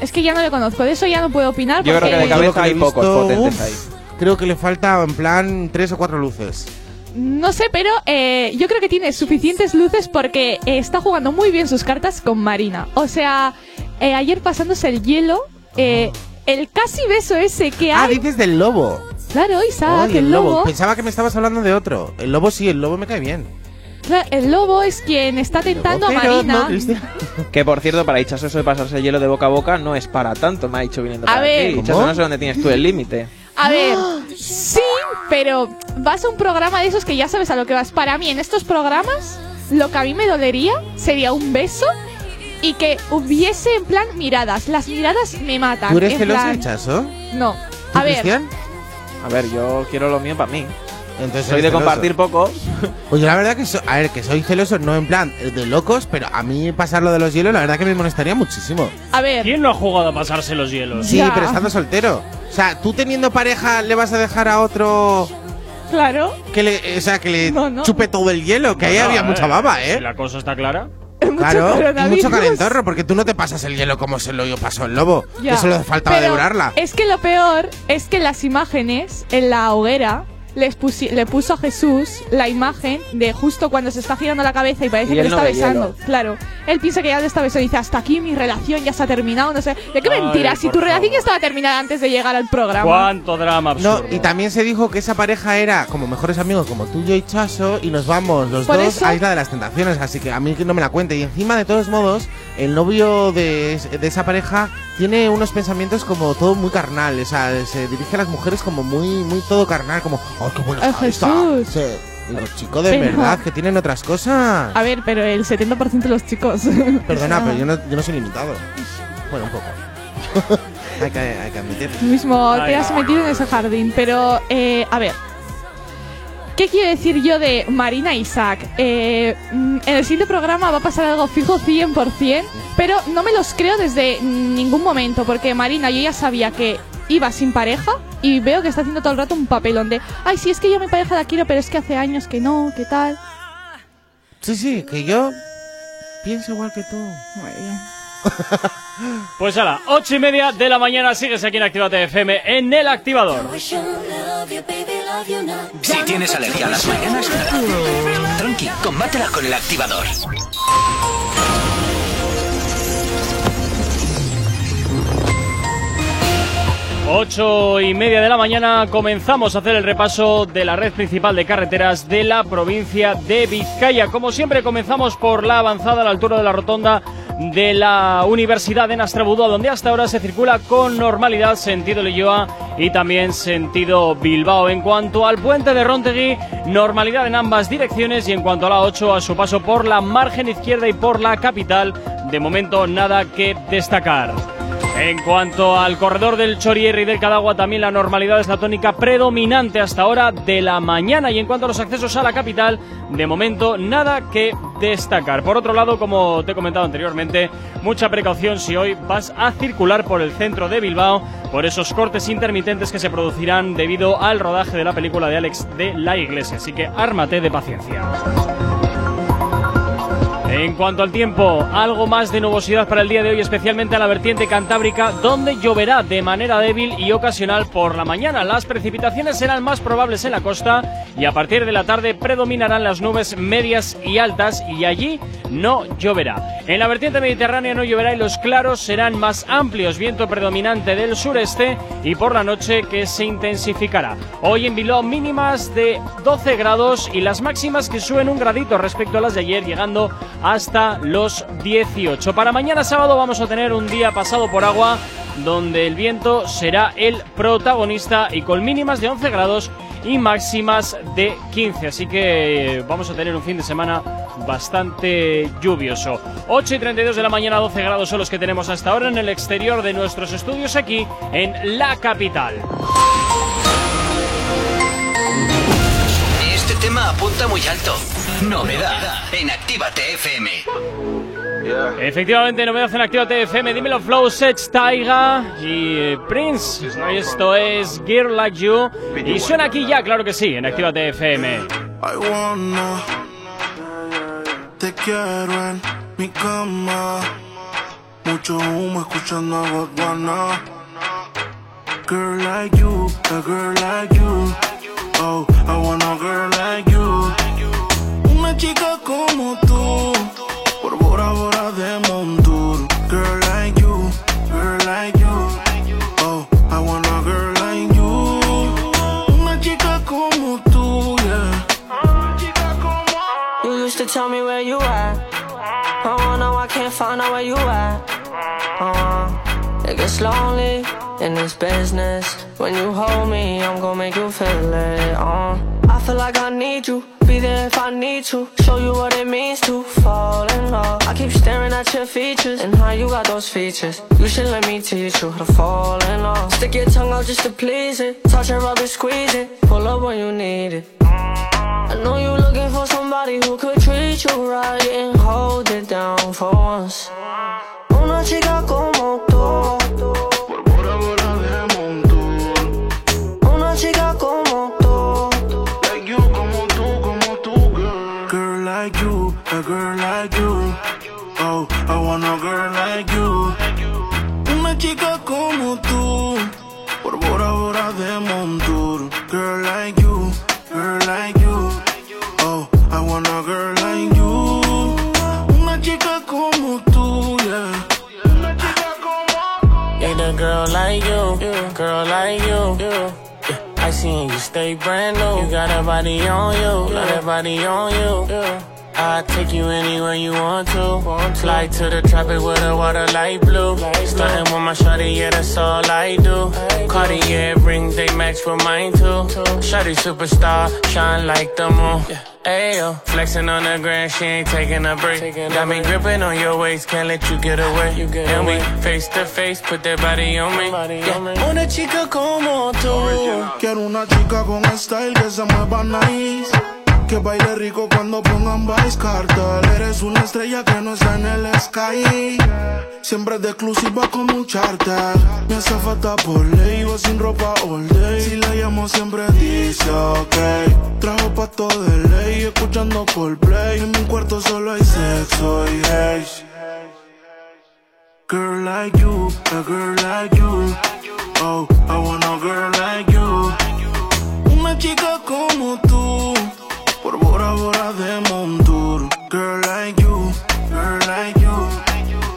Es que ya no le conozco, de eso ya no puedo opinar Yo creo porque... que de cabeza que hay he pocos visto, potentes uf, ahí. Creo que le falta en plan tres o cuatro luces. No sé, pero eh, yo creo que tiene suficientes luces porque eh, está jugando muy bien sus cartas con Marina. O sea, eh, ayer pasándose el hielo, eh, el casi beso ese que Ah, hay... dices del lobo. Claro, Isaac, Ay, el lobo. Pensaba que me estabas hablando de otro. El lobo sí, el lobo me cae bien. El lobo es quien está tentando a Marina. ¿no, Cristian? Que por cierto, para Hichazo eso de pasarse el hielo de boca a boca no es para tanto, me ha dicho viniendo A para ver. aquí. No sé dónde tienes tú el límite. A ver, sí, pero vas a un programa de esos que ya sabes a lo que vas. Para mí, en estos programas, lo que a mí me dolería sería un beso y que hubiese en plan miradas. Las miradas me matan. ¿Tú eres en celoso, plan- Hichazo? No. ¿Tú, A ver, Cristian? A ver, yo quiero lo mío para mí. Entonces Soy de celoso. compartir poco. Pues yo la verdad que so- a ver, que soy celoso, no en plan de locos, pero a mí pasar lo de los hielos, la verdad que me molestaría muchísimo. a ver. ¿Quién no ha jugado a pasarse los hielos? Sí, Ya. pero estando soltero. O sea, tú teniendo pareja, ¿le vas a dejar a otro Claro. que le, o sea, que le No, no. chupe todo el hielo? Que ahí había mucha baba, Si ¿eh? la cosa está clara. Claro, y mucho calentorro, porque tú no te pasas el hielo como se lo pasó el lobo. Ya. Que solo faltaba Pero devorarla. Es que lo peor es que las imágenes en la hoguera les pusi- le puso a Jesús la imagen de justo cuando se está girando la cabeza y parece Y que le no está besando. hielo. Claro. Él piensa que ya le está besando y dice, hasta aquí mi relación ya se ha terminado, no sé. ¿De qué Ay, mentira? Si tu relación ya estaba terminada antes de llegar al programa. ¿Cuánto drama No, absurdo? y también se dijo que esa pareja era como mejores amigos, como tú, yo y Chaso, y nos vamos los Por dos eso- a Isla de las Tentaciones, así que a mí que no me la cuente. Y encima, de todos modos, el novio de, de esa pareja tiene unos pensamientos como todo muy carnal, o sea, se dirige a las mujeres como muy, muy todo carnal, como, ¡oh, qué buena Ay, está esta". Jesús. Sí. Digo, chico, de Pero- verdad, que tienen otras cosas. A ver, pero el 70% de los chicos. Perdona, pero yo no, yo no soy limitado. Bueno, un poco. hay, que, hay que admitir. Tú mismo Ay, te has metido en ese jardín. Pero, eh, a ver. ¿Qué quiero decir yo de Marina Isaac? Eh, mm, en el siguiente programa va a pasar algo fijo 100%, pero no me los creo desde ningún momento, porque Marina yo ya sabía que iba sin pareja y veo que está haciendo todo el rato un papelón de, ay, sí, es que yo a mi pareja la quiero, pero es que hace años que no, ¿qué tal? Sí, sí, que yo pienso igual que tú. Muy bien. Pues a las ocho y media de la mañana sigues aquí en Actívate FM en el activador. Si tienes alergia a las mañanas, tranqui, combátela con el activador. Ocho y media de la mañana comenzamos a hacer el repaso de la red principal de carreteras de la provincia de Vizcaya. Como siempre comenzamos por la avanzada a la altura de la rotonda de la Universidad de Nastrabudúa, donde hasta ahora se circula con normalidad sentido Leyoa y también sentido Bilbao. En cuanto al puente de Rontegui, normalidad en ambas direcciones y en cuanto a la 8 a su paso por la margen izquierda y por la capital, de momento nada que destacar. En cuanto al corredor del Chorierri y del Cadagua, también la normalidad es la tónica predominante hasta ahora de la mañana. Y en cuanto a los accesos a la capital, de momento nada que destacar. Por otro lado, como te he comentado anteriormente, mucha precaución si hoy vas a circular por el centro de Bilbao por esos cortes intermitentes que se producirán debido al rodaje de la película de Alex de la Iglesia. Así que ármate de paciencia. En cuanto al tiempo, algo más de nubosidad para el día de hoy, especialmente en la vertiente cantábrica, donde lloverá de manera débil y ocasional por la mañana. Las precipitaciones serán más probables en la costa y a partir de la tarde predominarán las nubes medias y altas y allí no lloverá. En la vertiente mediterránea no lloverá y los claros serán más amplios, viento predominante del sureste y por la noche que se intensificará. Hoy en Bilbao mínimas de 12 grados y las máximas que suben un gradito respecto a las de ayer, llegando hasta los 18. Para mañana sábado vamos a tener un día pasado por agua donde el viento será el protagonista y con mínimas de 11 grados y máximas de 15. Así que vamos a tener un fin de semana bastante lluvioso. 8 y 32 de la mañana, 12 grados son los que tenemos hasta ahora en el exterior de nuestros estudios aquí en la capital. Este tema apunta muy alto. Novedad en Actívate FM. Efectivamente, novedad en Activa TFM, dímelo Flow, Sech, Taiga y eh, Prince. Esto es Gear Like You. Y suena aquí ya, claro que sí, en Activa TFM. I wanna Te quiero en mi cama. Mucho humo escuchando a Godwana Girl like you, a girl like you. Oh, I want a girl like you. Una chica como tú Bora Bora de Montour Girl like you, girl like you Oh, I want a girl like you Una chica como tú, yeah You used to tell me where you at. I wanna, I can't find out where you at. Uh, it gets lonely in this business. When you hold me, I'm gonna make you feel it. Uh, I feel like I need you. If I need to. Show you what it means to fall in love. I keep staring at your features and how you got those features. You should let me teach you how to fall in love. Stick your tongue out just to please it. Touch it, rub it, squeeze it. Pull up when you need it. I know you're looking for somebody who could treat you right and hold it down for once. Una chica como tú. Stay brand new. You got a body on you, got a body on you. I'll take you anywhere you want to. Fly to the tropic with the water light blue. Starting with my shawty, yeah, that's all I do. Cartier rings, they match with mine too. Shawty superstar, shine like the moon. Ayo, flexing on the ground, she ain't taking a break. Got me gripping on your waist, can't let you get away. And we face to face, put that body on me. Yeah. Una chica como tú. Quiero una chica con style que se mueva nice. Que baile rico cuando pongan Vice Cartel. Eres una estrella que no está en el sky. Siempre de exclusiva como un charter. Me hace falta por ley, va sin ropa all day. Si la llamo siempre dice ok. Trajo pasto de ley, escuchando Coldplay. En mi cuarto solo hay sexo y haze. Girl like you, a girl like you. Oh, I want a girl like you. Bora de. Girl like you, girl like you.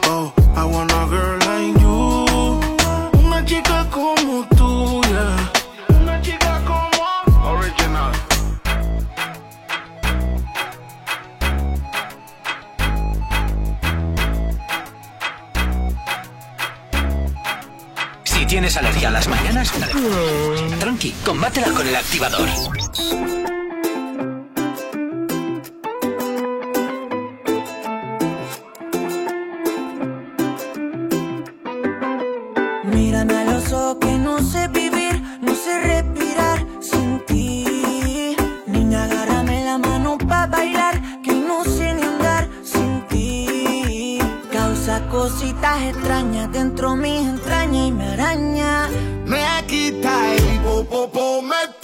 Oh, I want a girl like you. Una chica como tú, yeah. Una chica como Original. Si tienes alergia a las mañanas, tranqui, combátela con el activador. Mírame a los ojos que no sé vivir, no sé respirar sin ti. Niña, agárrame la mano pa' bailar, que no sé ni andar sin ti. Causa cositas extrañas dentro mis entrañas y me araña. Me quita el popopo, me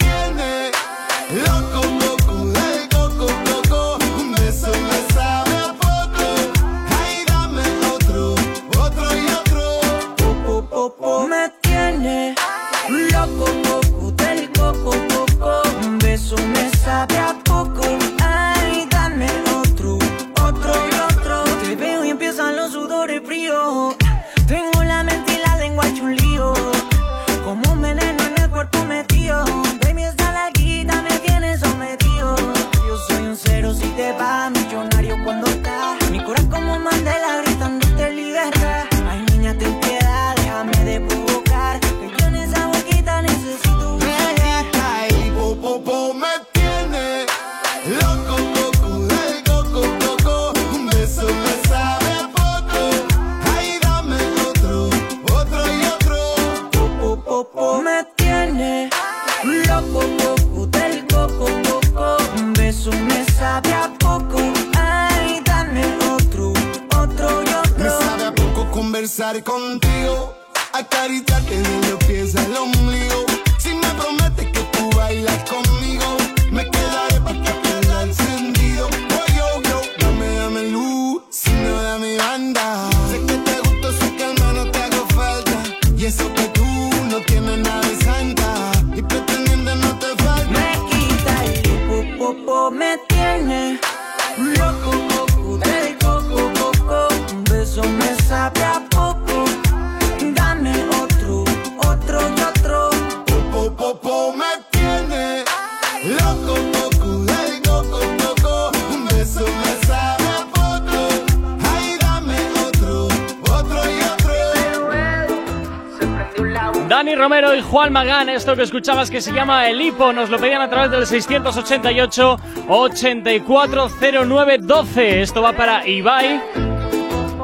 Juan Magán, esto que escuchabas que se llama El Hipo, nos lo pedían a través del 688-840912. Esto va para Ibai,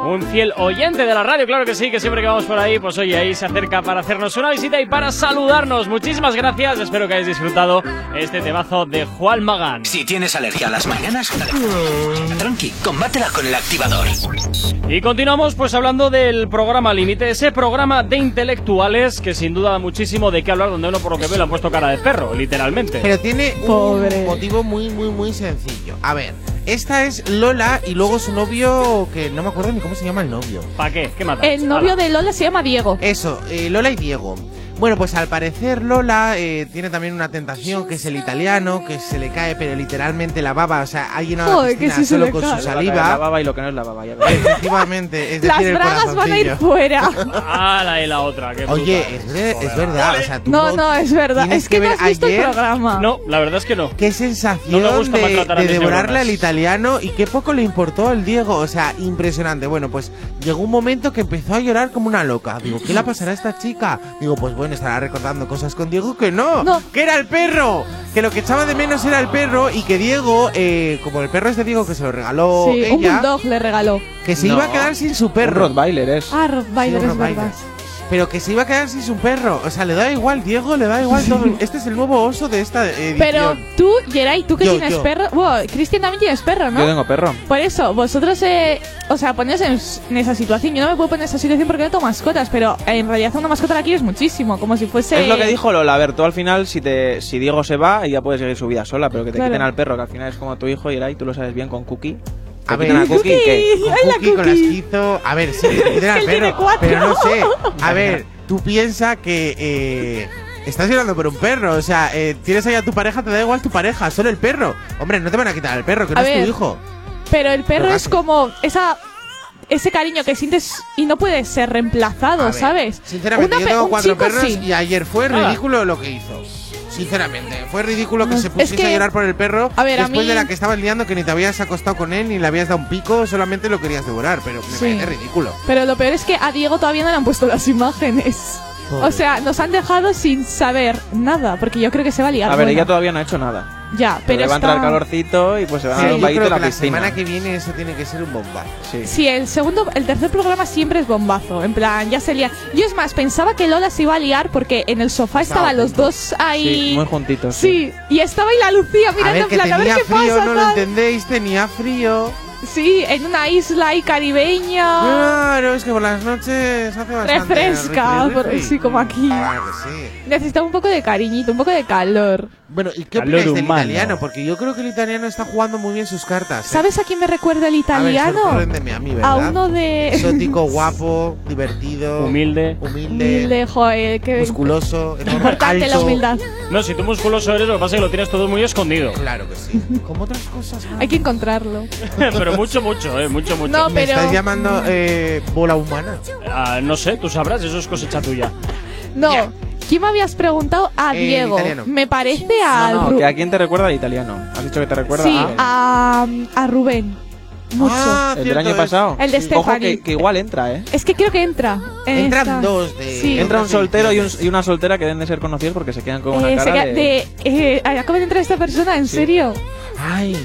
un fiel oyente de la radio, claro que sí, que siempre que vamos por ahí, pues oye, ahí se acerca para hacernos una visita y para saludarnos. Muchísimas gracias, espero que hayáis disfrutado este temazo de Juan Magán. Si tienes alergia a las mañanas, tranqui, combátela con el activador. Y continuamos pues hablando del programa Límite, ese programa de intelectuales que sin duda da muchísimo de qué hablar, donde uno por lo que veo le han puesto cara de perro, literalmente. Pero tiene un motivo muy, muy, muy sencillo. A ver, esta es Lola y luego su novio, que no me acuerdo ni cómo se llama el novio. ¿Para qué? ¿Qué mata? El novio de Lola se llama Diego. Eso, eh, Lola y Diego. Bueno, pues al parecer Lola eh, tiene también una tentación que es el italiano, que se le cae pero literalmente la baba, o sea, ha llenado la Joder, que sí se solo le con cae. su La saliva. baba y lo que no es la baba. Ya. Efectivamente, es Las decir, el bragas van a ir fuera. Ah, la y la otra. qué Oye, es, ver- es verdad, o sea, tú No, no, es verdad. Es que no ver has visto el ayer programa. No, la verdad es que no. Qué No sensación me gusta de, de devorarle al italiano y qué poco le importó al Diego. O sea, impresionante. Bueno, pues llegó un momento que empezó a llorar como una loca. Digo, ¿qué le pasará a esta chica? Digo, pues bueno, estará recordando cosas con Diego que no. No. Que era el perro. Que lo que echaba de menos era el perro y que Diego, eh, como el perro es de Diego que se lo regaló Sí, un ella, bulldog le regaló. que se No. iba a quedar sin su Un perro. Rottweiler es. Ah, Rottweiler, Sí, un es Rottweiler. verdad. Pero que se iba a quedar sin su perro. O sea, le da igual, Diego, le da igual todo. Este es el nuevo oso de esta edición. Pero tú, Geray, tú que Yo, tienes yo. perro. Bueno, Cristian también tienes perro, ¿no? Yo tengo perro. Por eso, vosotros, eh, o sea, poneos en, en esa situación. Yo no me puedo poner en esa situación porque no tengo mascotas, pero en realidad una mascota la quieres muchísimo, como si fuese. Es lo que dijo Lola. A ver, tú al final, si te si Diego se va, ella puede seguir su vida sola, pero que te Claro. quiten al perro, que al final es como tu hijo y ahí tú lo sabes bien con Cookie. A ver, quitan a Cookie, y ¿qué? Cookie. ¡Ay, la Cookie con la Cookie! esquizo. A ver, sí, al perro. Pero no sé. A ver, tú piensas que eh, estás llorando por un perro. O sea, eh, tienes ahí a tu pareja, te da igual tu pareja, solo el perro. Hombre, no te van a quitar al perro, que no es tu hijo. Pero el perro Pero es como esa. Ese cariño que sientes y no puede ser reemplazado, ver, ¿sabes? Sinceramente, Una yo tengo cuatro perros sí. y ayer fue Ah. ridículo lo que hizo. Sinceramente, fue ridículo que se es pusiese que- a llorar por el perro A ver, a después mí- de la que estabas liando que ni te habías acostado con él ni le habías dado un pico, solamente lo querías devorar, pero me Sí. parece ridículo. Pero lo peor es que a Diego todavía no le han puesto las imágenes. Pobre. O sea, nos han dejado sin saber nada, porque yo creo que se va a liar. A ver, buena. ella todavía no ha hecho nada. Ya, Pero pero le va a entrar está- calorcito y pues se van a Sí, dar yo un que en la la piscina. semana que viene eso tiene que ser un bombazo. Sí. Sí, el segundo, el tercer programa siempre es bombazo. En plan, ya se lía. Yo es más, pensaba que Lola se iba a liar porque en el sofá estaban los dos ahí. Sí, muy juntitos. Sí, y estaba ahí la Lucía A mirando ver, en que plan, a ver tenía qué frío, pasa. no lo tal. entendéis, tenía frío. Sí, en una isla ahí caribeña. Claro, es que por las noches hace bastante Refresca, refri, por- refri. sí, como aquí. Claro que sí. Necesitaba un poco de cariñito, un poco de calor. Bueno, ¿y qué Calor opináis del humano. italiano? Porque yo creo que el italiano está jugando muy bien sus cartas. ¿eh? ¿Sabes a quién me recuerda el A ver, italiano? a mí, ¿verdad? A uno de. Exótico, guapo, divertido, Humilde. humilde, Humilde, joder, que. musculoso, Importante la humildad. No, si tú musculoso eres, lo que pasa es que lo tienes todo muy escondido. Claro que sí. Como otras cosas. Hay que encontrarlo. pero mucho, mucho, eh, mucho, mucho. No, ¿Me pero- estás llamando eh, bola humana? Ah, no sé, tú sabrás, eso es cosecha tuya. No. Bien. ¿Quién me habías preguntado? A Eh, Diego. italiano. Me parece a. No, no, que a quién te recuerda el italiano. ¿Has dicho que te recuerda sí, a... a, a Rubén. Mucho. Ah, el del año es- pasado? El de Ojo Stephanie. que, que igual entra, ¿eh? Es que creo que entra. en Entran esta- dos de- Sí. Entra un soltero y, un- y una soltera que deben de ser conocidos porque se quedan con una Eh, cara se queda- de... de- eh, acaba de entrar esta persona, ¿en Sí. serio? Ay,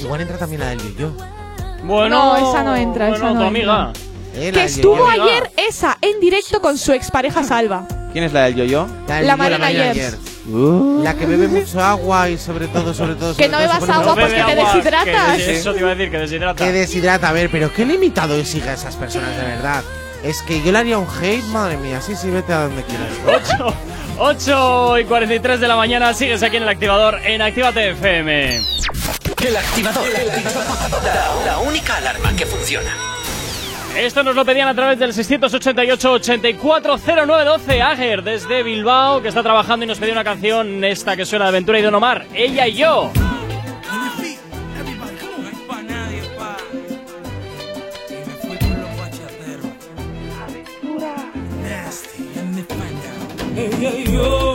igual entra también la del yo. Bueno, No, esa no entra, bueno, esa no tu amiga. Eh, Que estuvo yo-yo. ayer esa en directo con su expareja Salva. ¿Quién es la del yo-yo? la yo-yo, Marina Ayers. Uh. La que bebe mucho agua y sobre todo, sobre todo. Que sobre no todo se bebas agua muy pues bebe que te deshidratas. que- eso te iba a decir, que deshidrata. Que deshidrata, a ver, pero qué limitado exige a esas personas de verdad. Es que yo le haría un hate, madre mía. Sí, sí, vete a donde quieras. 8, 8 y 43 de la mañana, sigues aquí en el activador en Actívate FM. El activador. La, la única alarma que funciona. Esto nos lo pedían a través del 688-840912. Ager desde Bilbao, que está trabajando y nos pedía una canción, esta que suena de Aventura y Don Omar, Ella y yo. Ella y yo,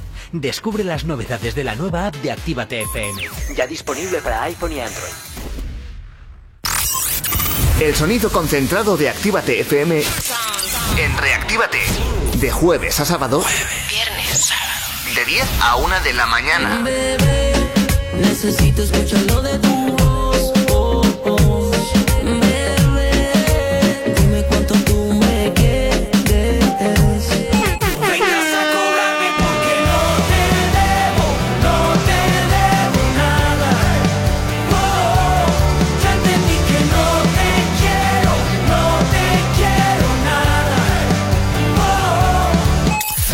Descubre las novedades de la nueva app de Actívate FM. Ya disponible para iPhone y Android. El sonido concentrado de Actívate FM en Reactívate. De jueves a sábado. Viernes. De 10 a 1 de la mañana. Bebé, necesito escucharlo de tu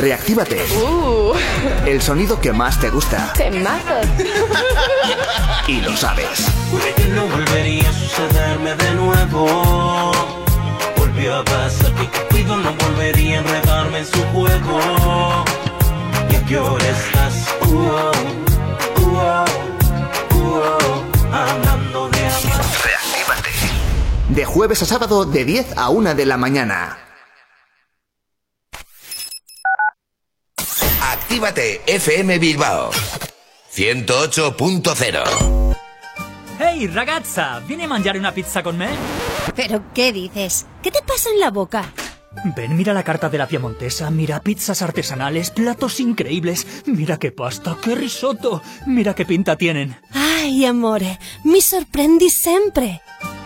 Reactívate. El sonido que más te gusta. Y lo sabes. Puede que no volvería a sucederme de nuevo. Volvió a pasar que Cupido no volvería a enredarme en su juego. ¿Y a qué hora estás? Uh, oh, uh, oh, uh, oh, hablando de amor. Reactívate. De jueves a sábado de 10 a 1 de la mañana. Actívate FM Bilbao 108.0 Ehi ragazza, vieni a mangiare una pizza con me? ¿Pero qué dices? ¿Qué te pasa en la boca? Ven, mira la carta de la Piemontesa, mira pizzas artesanales, platos increíbles, mira qué pasta, qué risotto, mira qué pinta tienen. Ay, amore, mi sorprendi sempre.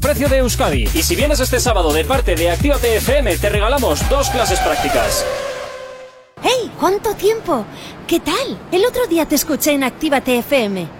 precio de Euskadi. Y si vienes este sábado de parte de Actívate FM, te regalamos dos clases prácticas. ¡Hey! ¿Cuánto tiempo? ¿Qué tal? El otro día te escuché en Actívate FM.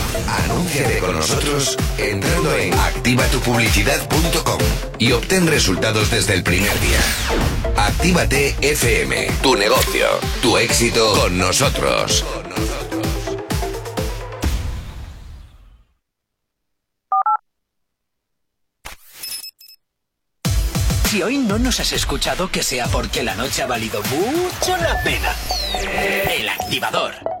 Anúnciate con nosotros entrando en activatupublicidad.com y obtén resultados desde el primer día. Actívate FM, tu negocio, tu éxito con nosotros. Si hoy no nos has escuchado, que sea porque la noche ha valido mucho la pena. El activador.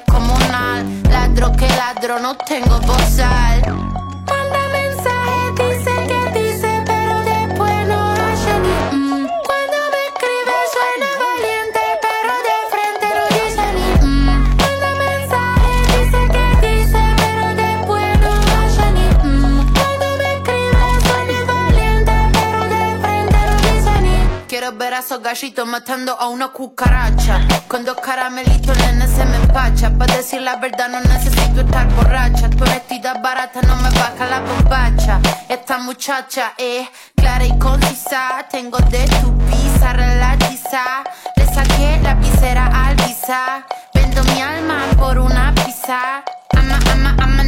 comunal. Ladro que ladro, no tengo bozal. Manda mensaje, dice que dice, pero después no hace ni mm. Cuando me escribe suena valiente, pero de frente no dice ni mm. Manda mensaje, dice que dice, pero después no hace ni mm. Cuando me escribe suena valiente, pero de frente no dice ni Quiero ver a esos gallitos matando a una cucaracha. Con dos caramelitos, nene, se me empacha. Para decir la verdad, no necesito estar borracha. Tu honestidad barata no me baja la bombacha. Esta muchacha es clara y concisa. Tengo de tu pizza, relatiza. Le saqué la visera al visa. Vendo mi alma por una pizza.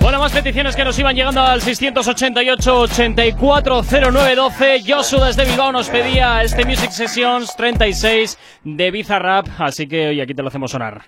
Bueno, más peticiones que nos iban llegando al 688-840912. Josu desde Bilbao nos pedía este Music Sessions 36 de Bizarrap, así que hoy aquí te lo hacemos sonar.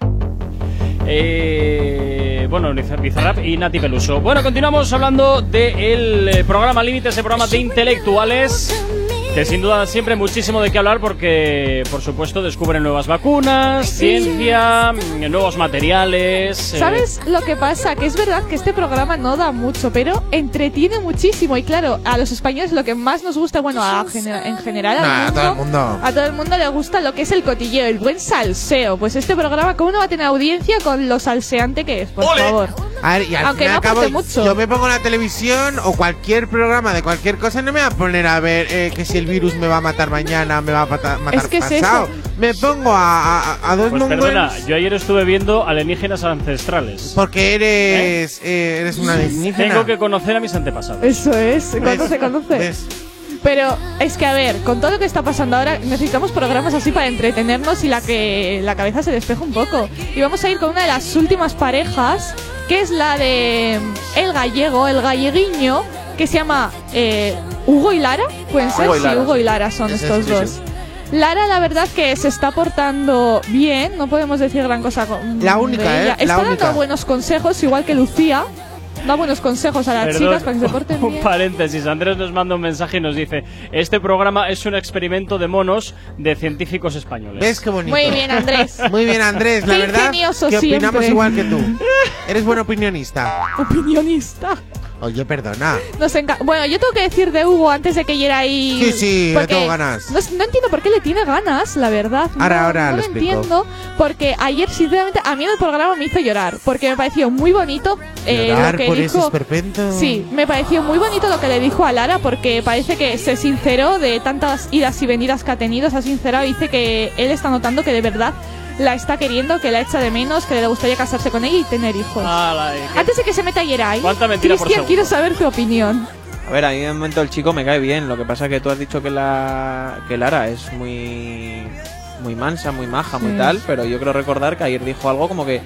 Eh, bueno, Bizarrap y Nati Peluso. Bueno, continuamos hablando del eh, programa Límites, el programa de intelectuales. Que sin duda siempre hay muchísimo de qué hablar porque, por supuesto, descubren nuevas vacunas, ciencia, mm, nuevos materiales. eh, ¿Sabes lo que pasa? Que es verdad que este programa no da mucho, pero entretiene muchísimo. Y claro, a los españoles lo que más nos gusta, bueno, a gener- en general al Nah, a todo el mundo. a todo el mundo le gusta lo que es el cotilleo, el buen salseo. Pues este programa, ¿cómo no va a tener audiencia con lo salseante que es? Por favor. A ver, y al Aunque fin y no al cabo, aporte mucho. yo me pongo la televisión o cualquier programa de cualquier cosa, no me va a poner a ver eh, que si el virus me va a matar mañana, me va a pata- matar Es que es pasado. eso. Me pongo a, a- a dos Pues mongols perdona, yo ayer estuve viendo alienígenas ancestrales. porque eres, eh, eres una alienígena. Tengo que conocer a mis antepasados. Eso es, conoce, ¿Ves? conoce. ¿Ves? Pero es que, a ver, con todo lo que está pasando ahora, necesitamos programas así para entretenernos y la que la cabeza se despeje un poco. Y vamos a ir con una de las últimas parejas, que es la de el gallego, el galleguiño, que se llama eh, Hugo y Lara. ¿Pueden ser? Hugo y sí, Lara, Hugo y. Lara son estos dos. sí. Lara, la verdad que se está portando bien, no podemos decir gran cosa con La única, de ella. ¿eh? La Está única. dando buenos consejos, igual que Lucía. Da buenos consejos a las Perdón, chicas para que se porten un bien. paréntesis. Andrés nos manda un mensaje y nos dice: Este programa es un experimento de monos de científicos españoles. ¿Ves qué bonito? Muy bien, Andrés. Muy bien, Andrés. La Qué verdad ingenioso que opinamos siempre. igual que tú. Eres buen opinionista. Opinionista. Oye, perdona. Nos bueno, yo tengo que decir de Hugo antes de que llegara ahí. Sí, sí, le tengo ganas. No, no entiendo por qué le tiene ganas, la verdad. Ahora, no, ahora no lo entiendo. Porque ayer, sinceramente, a mí en el programa me hizo llorar. Porque me pareció muy bonito eh, Llorar lo que por dijo. Sí, me pareció muy bonito lo que le dijo a Lara. Porque parece que se sinceró de tantas idas y venidas que ha tenido. Se ha sincerado y dice que él está notando que de verdad la está queriendo, que la echa de menos, que le gustaría casarse con ella y tener hijos. Eh, Antes de que se meta Yeray, ¿Cuánta mentira por Cristian, quiero saber tu opinión. A ver, a mí de momento el chico me cae bien. Lo que pasa es que tú has dicho que la que Lara es muy muy mansa, muy maja, muy Sí. tal, pero yo creo recordar que ayer dijo algo como que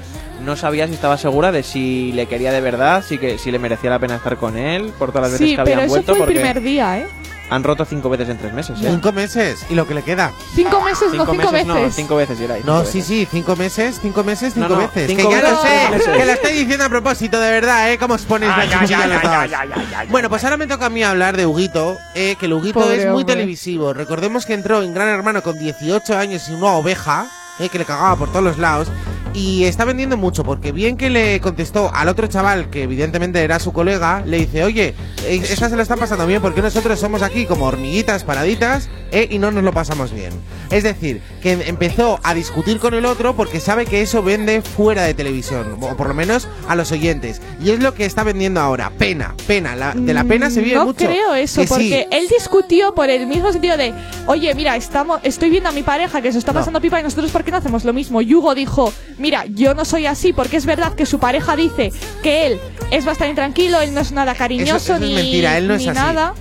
no sabía si estaba segura de si le quería de verdad, si que si le merecía la pena estar con él por todas las veces Sí, que pero habían eso vuelto fue el porque primer día, ¿eh? Han roto cinco veces en tres meses, ¿eh? Cinco meses. ¿Y lo que le queda? Cinco meses, no cinco meses, no, veces. cinco veces, Yeray, No, cinco sí, veces. sí, cinco meses, cinco meses, cinco No, no, veces. cinco que ya lo veces, sé, que la estoy diciendo a propósito, de verdad, ¿eh? ¿Cómo os ponéis Ay, la ay, ay. Bueno, pues ahora me toca a mí hablar de Huguito, eh, que el Huguito Pobre es muy hombre. televisivo. Recordemos que entró en Gran Hermano con 18 años y una oveja, eh, que le cagaba por todos los lados. Y está vendiendo mucho, porque bien que le contestó al otro chaval, que evidentemente era su colega, le dice, oye, eh, esta se lo están pasando bien, porque nosotros somos aquí como hormiguitas paraditas, eh, y no nos lo pasamos bien. Es decir, que empezó a discutir con el otro porque sabe que eso vende fuera de televisión, o por lo menos a los oyentes. Y es lo que está vendiendo ahora, pena, pena. La- de la pena se vive no mucho. creo eso, Que sí. porque él discutió por el mismo sentido de, oye, mira, estamos, estoy viendo a mi pareja que se está No. pasando pipa y nosotros, ¿por qué no hacemos lo mismo? Yugo dijo, mira, yo no soy así porque es verdad que su pareja dice que él es bastante tranquilo, él no es nada cariñoso Eso- eso es ni, mentira, él no es ni así. nada.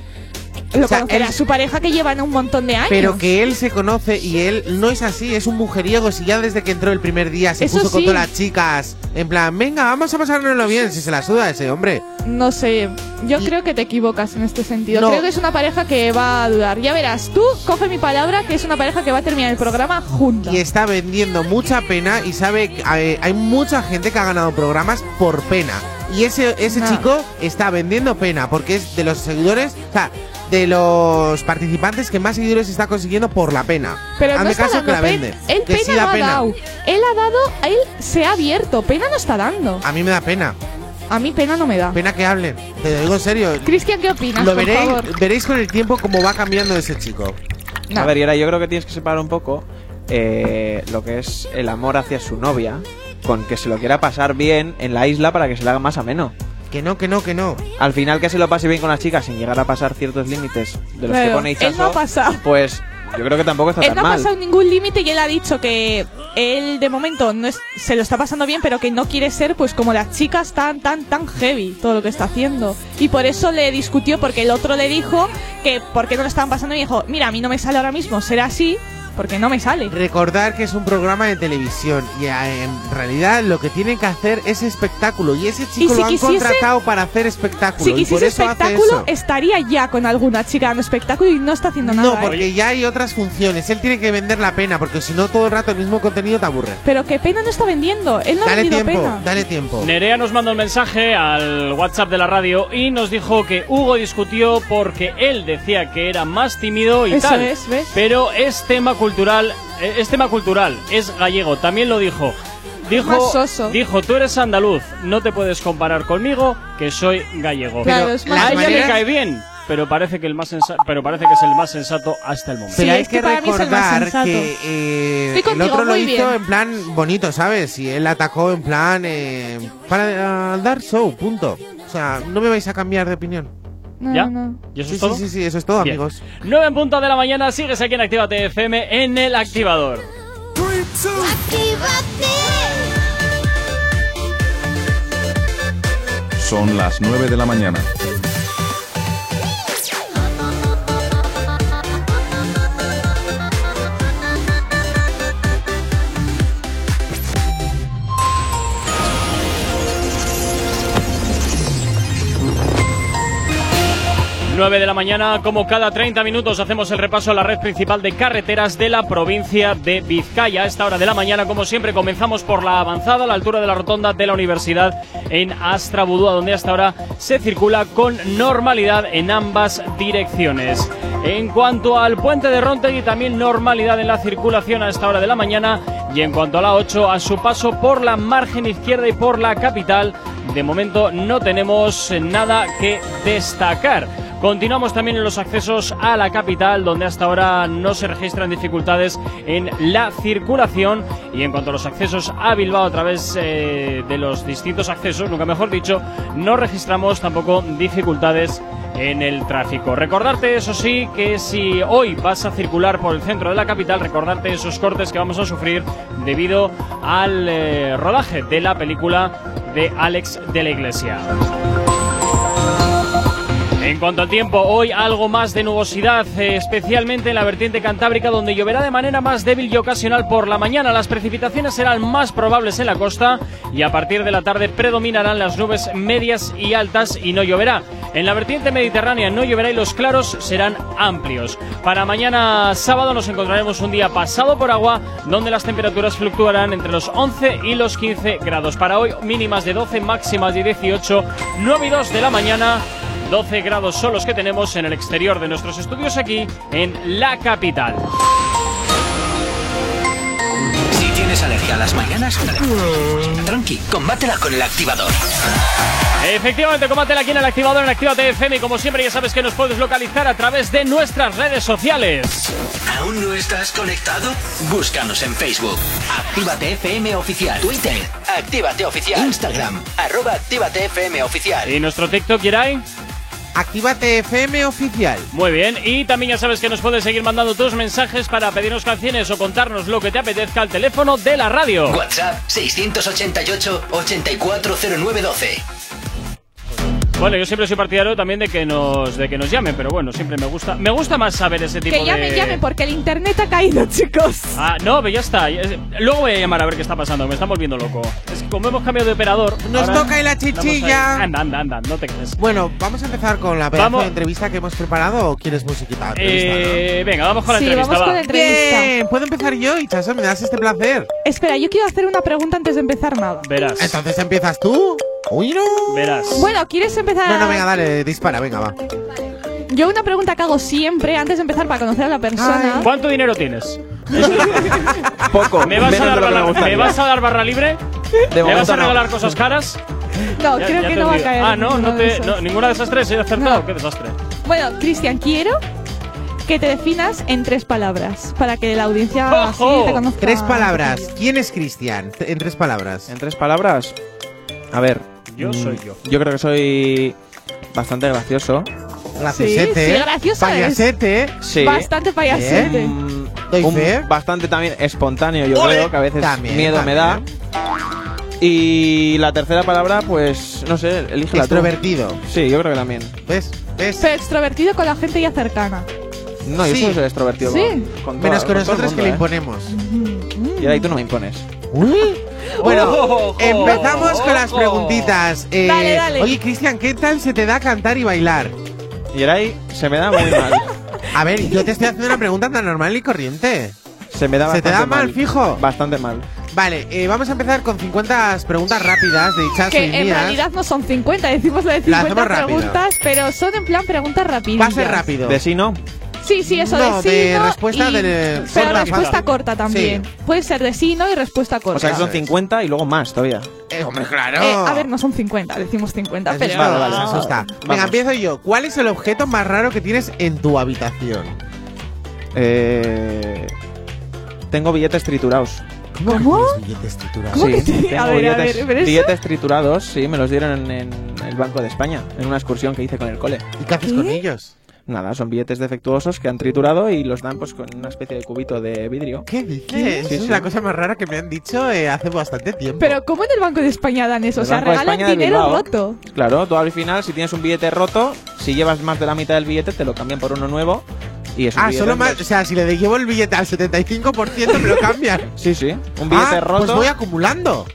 Lo O sea, conocerá él- su pareja que llevan un montón de años. Pero que él se conoce y él no es así, es un mujeriego. Si ya desde que entró el primer día se Eso puso con todas las chicas, en plan, venga, vamos a pasárnoslo bien, si se la suda ese hombre. No sé, yo creo que te equivocas en este sentido. No. Creo que es una pareja que va a dudar. Ya verás, tú coge mi palabra que es una pareja que va a terminar el programa juntos. Y está vendiendo mucha pena y sabe que hay, hay mucha gente que ha ganado programas por pena. Y ese, ese No. chico está vendiendo pena porque es de los seguidores, o sea, de los participantes que más seguidores está consiguiendo por la pena. Pero Hazme no está caso dando que la vende. Él que pena sí no da ha pena. dado. Él ha dado, él se ha abierto. Pena no está dando. A mí me da pena. A mí pena no me da. Pena que hable. Te lo digo en serio. Cristian, ¿qué opinas? Lo por veréis, favor? veréis con el tiempo cómo va cambiando ese chico. No. A ver, Yera, yo creo que tienes que separar un poco eh, lo que es el amor hacia su novia con que se lo quiera pasar bien en la isla para que se le haga más ameno. Que no, que no, que no. Al final que se lo pase bien con las chicas sin llegar a pasar ciertos límites de los que pone él Ichazo, no ha pasado. pues yo creo que tampoco está Él tan no ha mal. pasado ningún límite y él ha dicho que él de momento no es, se lo está pasando bien, pero que no quiere ser pues como las chicas tan, tan, tan heavy todo lo que está haciendo. Y por eso le discutió porque el otro le dijo que por qué no lo estaban pasando. Y dijo, mira, a mí no me sale ahora mismo ser así porque no me sale. Recordar que es un programa de televisión y eh, en realidad lo que tienen que hacer es espectáculo y ese chico Y si lo han quisiese- contratado para hacer espectáculo Si y por quisiese hace espectáculo, eso. estaría ya con alguna chica dando espectáculo y no está haciendo nada. No, ¿eh? porque ya hay otras funciones. Él tiene que vender la pena porque si no todo el rato el mismo contenido te aburre. Pero que pena no está vendiendo. Él no ha Dale vendido tiempo, pena. dale tiempo. Nerea nos mandó un mensaje al WhatsApp de la radio y nos dijo que Hugo discutió porque él decía que era más tímido y Eso tal. es, ¿ves? Pero es tema cultural, eh, es tema cultural, es gallego, también lo dijo. Dijo, dijo, tú eres andaluz, no te puedes comparar conmigo, que soy gallego. Claro, Pero es más a ella le cae bien, pero parece que el más sensa- pero parece que es el más sensato hasta el momento. Pero Sí, hay es que, es el recordar que eh, el otro lo hizo bien. en plan bonito, ¿sabes? Y él atacó en plan eh, para eh, dar show, punto. O sea, no me vais a cambiar de opinión. No, ¿Ya? no. ¿Y eso Sí, es todo? sí, sí, sí, eso es todo, Bien. amigos. 9 en punto de la mañana, sigues aquí en Actívate FM en el activador. Son las 9 de la mañana. Nueve de la mañana, como cada 30 minutos, hacemos el repaso a la red principal de carreteras de la provincia de Vizcaya. A esta hora de la mañana, como siempre, comenzamos por la avanzada a la altura de la rotonda de la universidad en Astrabudúa, donde hasta ahora se circula con normalidad en ambas direcciones. En cuanto al puente de Rontegui, también normalidad en la circulación a esta hora de la mañana. Y en cuanto a la 8, a su paso por la margen izquierda y por la capital, de momento no tenemos nada que destacar. Continuamos también en los accesos a la capital, donde hasta ahora no se registran dificultades en la circulación. Y en cuanto a los accesos a Bilbao a través eh, de los distintos accesos, nunca mejor dicho, no registramos tampoco dificultades en el tráfico. Recordarte, eso sí, que si hoy vas a circular por el centro de la capital, recordarte esos cortes que vamos a sufrir debido al eh, rodaje de la película de Alex de la Iglesia. Cuanto al tiempo, hoy algo más de nubosidad, eh, especialmente en la vertiente cantábrica, donde lloverá de manera más débil y ocasional por la mañana. Las precipitaciones serán más probables en la costa y a partir de la tarde predominarán las nubes medias y altas y no lloverá. En la vertiente mediterránea no lloverá y los claros serán amplios. Para mañana sábado nos encontraremos un día pasado por agua, donde las temperaturas fluctuarán entre los 11 y los 15 grados. Para hoy mínimas de 12, máximas de 18, 9 y 2 de la mañana. 12 grados son los que tenemos en el exterior de nuestros estudios aquí en la capital. Si tienes alergia a las mañanas, tranqui, combátela con el activador. Efectivamente, combátela aquí en el activador en Actívate FM y como siempre ya sabes que nos puedes localizar a través de nuestras redes sociales. ¿Aún no estás conectado? Búscanos en Facebook. Actívate FM Oficial. Twitter. Actívate Oficial. Instagram. Arroba Actívate FM Oficial. ¿Y nuestro TikTok, Irai? Actívate FM oficial. Muy bien, y también ya sabes que nos puedes seguir mandando tus mensajes para pedirnos canciones o contarnos lo que te apetezca al teléfono de la radio. WhatsApp 688 840912. Bueno, yo siempre soy partidario también de que nos de que nos llamen, pero bueno, siempre me gusta me gusta más saber ese tipo Que llamen, de llamen, porque el internet ha caído, chicos. Ah, no, pero ya está. Es- Luego voy a llamar a ver qué está pasando, me están volviendo loco. Es que como hemos cambiado de operador. Nos toca y la estamos chichilla. ahí. Anda, anda, anda, no te crees. Bueno, vamos a empezar con la Vamos. de entrevista que hemos preparado o quieres musiquita? Eh, venga, vamos con la Sí, entrevista. vamos va. con la entrevista. Bien, ¿puedo empezar yo? Y Chaso, ¿me das este placer? Espera, yo quiero hacer una pregunta antes de empezar nada. Verás. Entonces empiezas tú. Uy, no. Verás. Bueno, ¿quieres empezar? No, no, venga, dale, dispara, venga, va. Yo una pregunta que hago siempre antes de empezar para conocer a la persona. ¿Cuánto dinero tienes? Poco. ¿Me vas, a dar me barra, gustaría. ¿Me vas a dar barra libre? De ¿Me vas a no. regalar cosas caras? No, Ya- creo ya que no va a caer. Ah, no, no te, no, ninguna de esas tres he acertado. No. Qué desastre. Bueno, Cristian, quiero que te definas en tres palabras para que la audiencia te conozca. Tres palabras. ¿Quién es Cristian? En tres palabras. En tres palabras. A ver. Yo mm, soy yo. Yo creo que soy bastante gracioso. Graciosete. Sí, sí, gracioso es. Payasete. Sí. Bastante payasete. Mm, Doy un- fe. bastante también espontáneo, yo Ole. creo, que a veces También, miedo me da. Y la tercera palabra, pues, no sé, elige la Extrovertido. Sí, yo creo que también. ¿Ves? ¿Ves? Pero extrovertido con la gente ya cercana. No, yo Sí. soy extrovertido. Sí. Con, con Menos con el nosotros que le ¿eh? imponemos. Y ahí tú no me impones. Uy. Bueno, Ojo, empezamos con las preguntitas. Eh, Dale, dale. Oye, Cristian, ¿qué tal se te da cantar y bailar? Y ahí se me da muy mal. A ver, yo te estoy haciendo una pregunta tan normal y corriente. Se me da ¿Se te bastante da mal, fijo? Bastante mal. Vale, eh, vamos a empezar con 50 preguntas rápidas de Chazo Que en mías. realidad no son 50, decimos lo de La 50 hacemos rápido. preguntas, pero son en plan preguntas rapidillas. Va a ser rápido. De sí no. Sí, sí, eso No, de sí, de no, respuesta y- de- Pero corta, respuesta corta también. Puede ser de sí, no y respuesta corta. O sea que son Eso es. 50 y luego más todavía. Eh, hombre, claro. Eh, a ver, no son 50, decimos 50, Eso pero... es vale, vale, se asusta. Vamos. Venga, empiezo yo. ¿Cuál es el objeto más raro que tienes en tu habitación? Eh, tengo billetes triturados. ¿Cómo? billetes triturados? ¿Cómo Sí, sí? tengo A ver, a billetes, ver, pero eso- billetes triturados, sí, me los dieron en, en el Banco de España, en una excursión que hice con el cole. ¿Y qué haces ¿Qué? con ellos? Nada, son billetes defectuosos que han triturado y los dan pues con una especie de cubito de vidrio. ¿Qué dices? Sí, es sí. la cosa más rara que me han dicho eh, hace bastante tiempo. Pero ¿cómo en el Banco de España dan eso? O sea, Banco regalan dinero roto. Claro, tú al final, si tienes un billete roto, si llevas más de la mitad del billete, te lo cambian por uno nuevo. Y es un ah, solo más. pues- O sea, si le llevo el billete al 75%, me lo cambian. Sí, sí. Un billete ah, roto. Pues voy acumulando.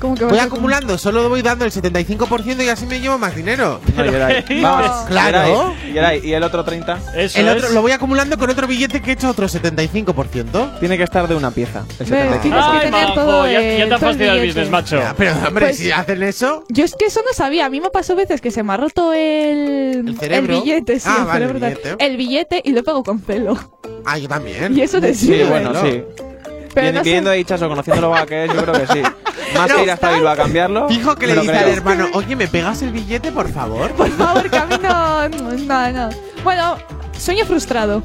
¿Cómo que Voy acumulando, solo voy dando el 75% y así me llevo más dinero. No, Yeray. ¿Qué Vamos, Claro. Yeray, ¿Y el otro 30? Eso El es. otro lo voy acumulando con otro billete que he hecho otro 75%. Tiene que estar de una pieza. El Ve, 75. tienes que Ay, tener todo ya, el- ya te ha todo el fastidiado el business, macho. Ya, pero hombre, Pues- si hacen eso. Yo es que eso no sabía. A mí me pasó veces que se me ha roto el, El cerebro. billete, sí, Ah, el, vale, el cerebro, billete. el billete y lo pego con celo. Ah, yo también. Y eso te Sí, sirve. bueno, ¿no? sí. Pero Viendo, no sé- viendo a Hichazo, conociendo lo vaga que es, yo creo que sí. Más No, que ir hasta Bilbao a cambiarlo. Fijo que le dice creo. al hermano, oye, ¿me pegas el billete, por favor? Por favor, a mí no. No, no. Bueno, sueño frustrado.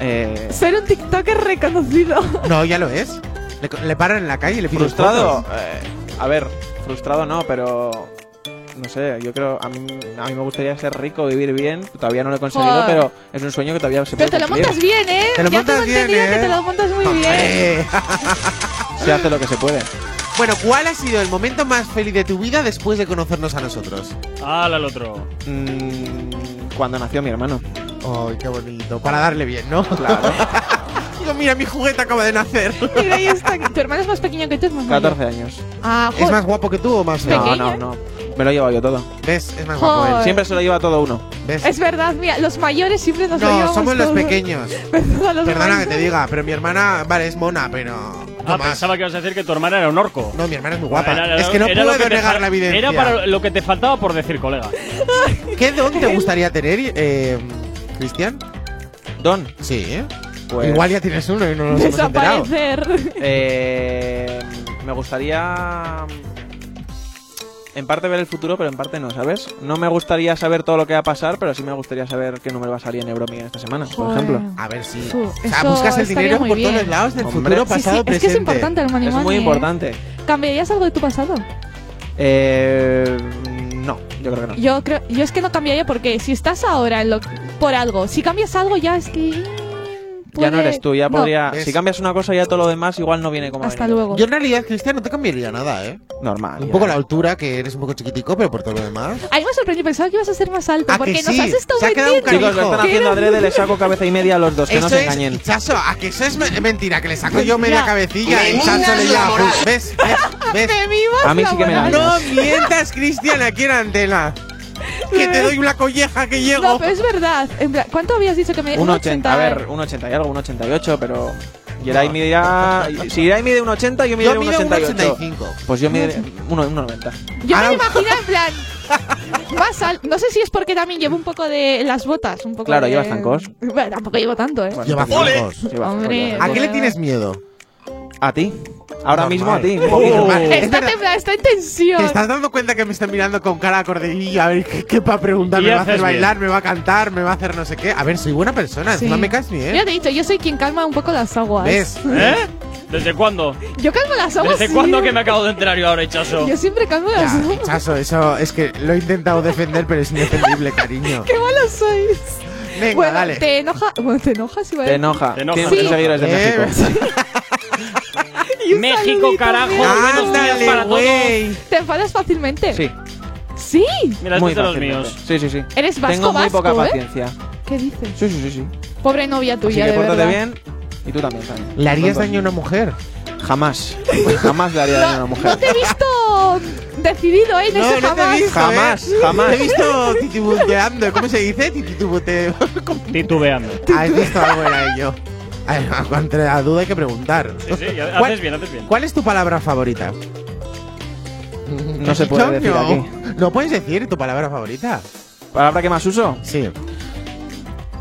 Eh, Ser un TikToker reconocido. No, ya lo es. Le, le paran en la calle y le piden frustrado. fotos. eh, a ver, frustrado no, pero. No sé, yo creo. A mí, a mí me gustaría ser rico, vivir bien. Todavía no lo he conseguido, Joder. pero es un sueño que todavía se Pero puede te lo cumplir. montas bien, ¿eh? Te lo ya montas tengo bien, entendido ¿eh? que te lo montas muy bien. Hombre. Se hace lo que se puede. Bueno, ¿cuál ha sido el momento más feliz de tu vida después de conocernos a nosotros? Ala al otro. Mm, cuando nació mi hermano. Ay, qué bonito. Para darle bien, ¿no? Claro. Digo, mira, mi juguete acaba de nacer. Mira, ahí está. Tu hermano es más pequeño que tú, es más mayor. 14 años. Ah, ¿Es más guapo que tú o más? No, Pequeño. no, no. Me lo he llevado yo todo. ¿Ves? Es más guapo él. Joder. Siempre se lo lleva todo uno. ¿Ves? Es verdad, mira, los mayores siempre nos lo No, llevamos somos los pequeños. Perdona, los Perdona que mayores. te diga, pero mi hermana, vale, es mona, pero. Ah, pensaba que ibas a decir que tu hermana era un orco. No, mi hermana es muy guapa. Era- es que no era lo puedo te negar fal- la evidencia. Era para lo que te faltaba por decir, colega. ¿Qué don te gustaría tener, eh, Cristian? Don. Sí, ¿eh? Pues- Igual ya tienes uno y no nos hemos enterado. Desaparecer. Eh, me gustaría. En parte ver el futuro, pero en parte no, ¿sabes? No me gustaría saber todo lo que va a pasar, pero sí me gustaría saber qué número va a salir en Euromi esta semana, por ejemplo. A ver si. O sea, buscas el dinero por bien. todos lados del Hombre. futuro, Sí, pasado, sí, es presente. que es importante el money Es muy ¿eh? importante. ¿Cambiarías algo de tu pasado? Eh, no, yo creo que no. Yo creo, yo es que no cambiaría porque si estás ahora en lo, por algo, si cambias algo ya es que mm, Ya no puede- eres tú, ya No. podría. ¿Ves? Si cambias una cosa, ya todo lo demás igual no viene como. ha Hasta luego. Yo en realidad, Cristian, no te cambiaría nada, ¿eh? Normal. Un ya. poco la altura, que eres un poco chiquitico, pero por todo lo demás. A mí me sorprendió, pensaba que ibas a ser más alto ¿A porque que nos sí? has estado Se ha quedado un vendiendo. Chicos, lo están haciendo adrede, le saco cabeza y media a los dos, que Eso no se es, engañen. Chaso, a que eso es me- mentira, que le saco yo media Ya. cabecilla y mimas le moral. ¿Ves? ¿Ves? ¿Ves? A mí sí que me mimas. No mientas, Cristian, aquí en antena. Que te doy una colleja que llego. No, pero es verdad. En plan, ¿Cuánto habías dicho que me Un 80, a ver, un 80 y algo, un 88, pero. Yeray mide ya. Si Yeray mide un 80, yo mido Yo un mido un 88. 85. Pues yo mido uno- un 90. Yo me lo imagino en plan. Más al- no sé si es porque también llevo un poco de las botas. Un poco Claro, de- llevas zancos. Bueno, tampoco llevo tanto, ¿eh? Bueno, Lleva zancos. Hombre, ¿A qué le tienes miedo? ¿A ti? Ahora Normal. mismo a ti. un Oh. Está temblando, está en tensión. ¿Te estás dando cuenta que me están mirando con cara acordillo? A ver, ¿qué, qué va a preguntar? ¿Me va a hacer bien. bailar? ¿Me va a cantar? ¿Me va a hacer no sé qué? A ver, soy buena persona. Sí. Encima me caes Ya bien. te he dicho, yo soy quien calma un poco las aguas. ¿Ves? ¿Eh? ¿Desde cuándo? Yo calmo las aguas. ¿Desde sí. cuándo que me acabo de enterar yo ahora, Hichazo? Yo siempre calmo las Ya, aguas. Chaso, eso es que lo he intentado defender, pero es indefendible, cariño. ¡Qué malos sois! Venga, bueno, dale. te enoja. Bueno, te enojas igual. Te enoja. Te enoja. Tiene Sí. seguidores de Eh, México. Y un México, saludito, carajo, mira. buenos días Ándale, para todos. güey. ¿Te enfadas fácilmente? Sí, ¿Sí? Mira, este muy es de los fácilmente. míos. Sí, sí, sí. Eres vasco, Tengo muy vasco, poca ¿eh? paciencia. ¿Qué dices? Sí, sí, sí, sí. Pobre novia Así tuya, que de pórtate verdad. bien. Y tú también, también. ¿Le harías daño a una mujer? Jamás. Jamás le haría daño a una No mujer. te he visto decidido, ¿eh? En No, ese no te he jamás. visto. Jamás, ¿eh? jamás. Te he visto titibuteando. ¿Cómo se dice? Titubeando. ¿Has visto algo en ello? A ver, Ante la duda hay que preguntar. Sí, sí, ya- ¿Cuál- haces bien, haces bien. ¿Cuál es tu palabra favorita? No se puede decir no. aquí. No puedes decir tu palabra favorita. ¿Palabra que más uso? Sí.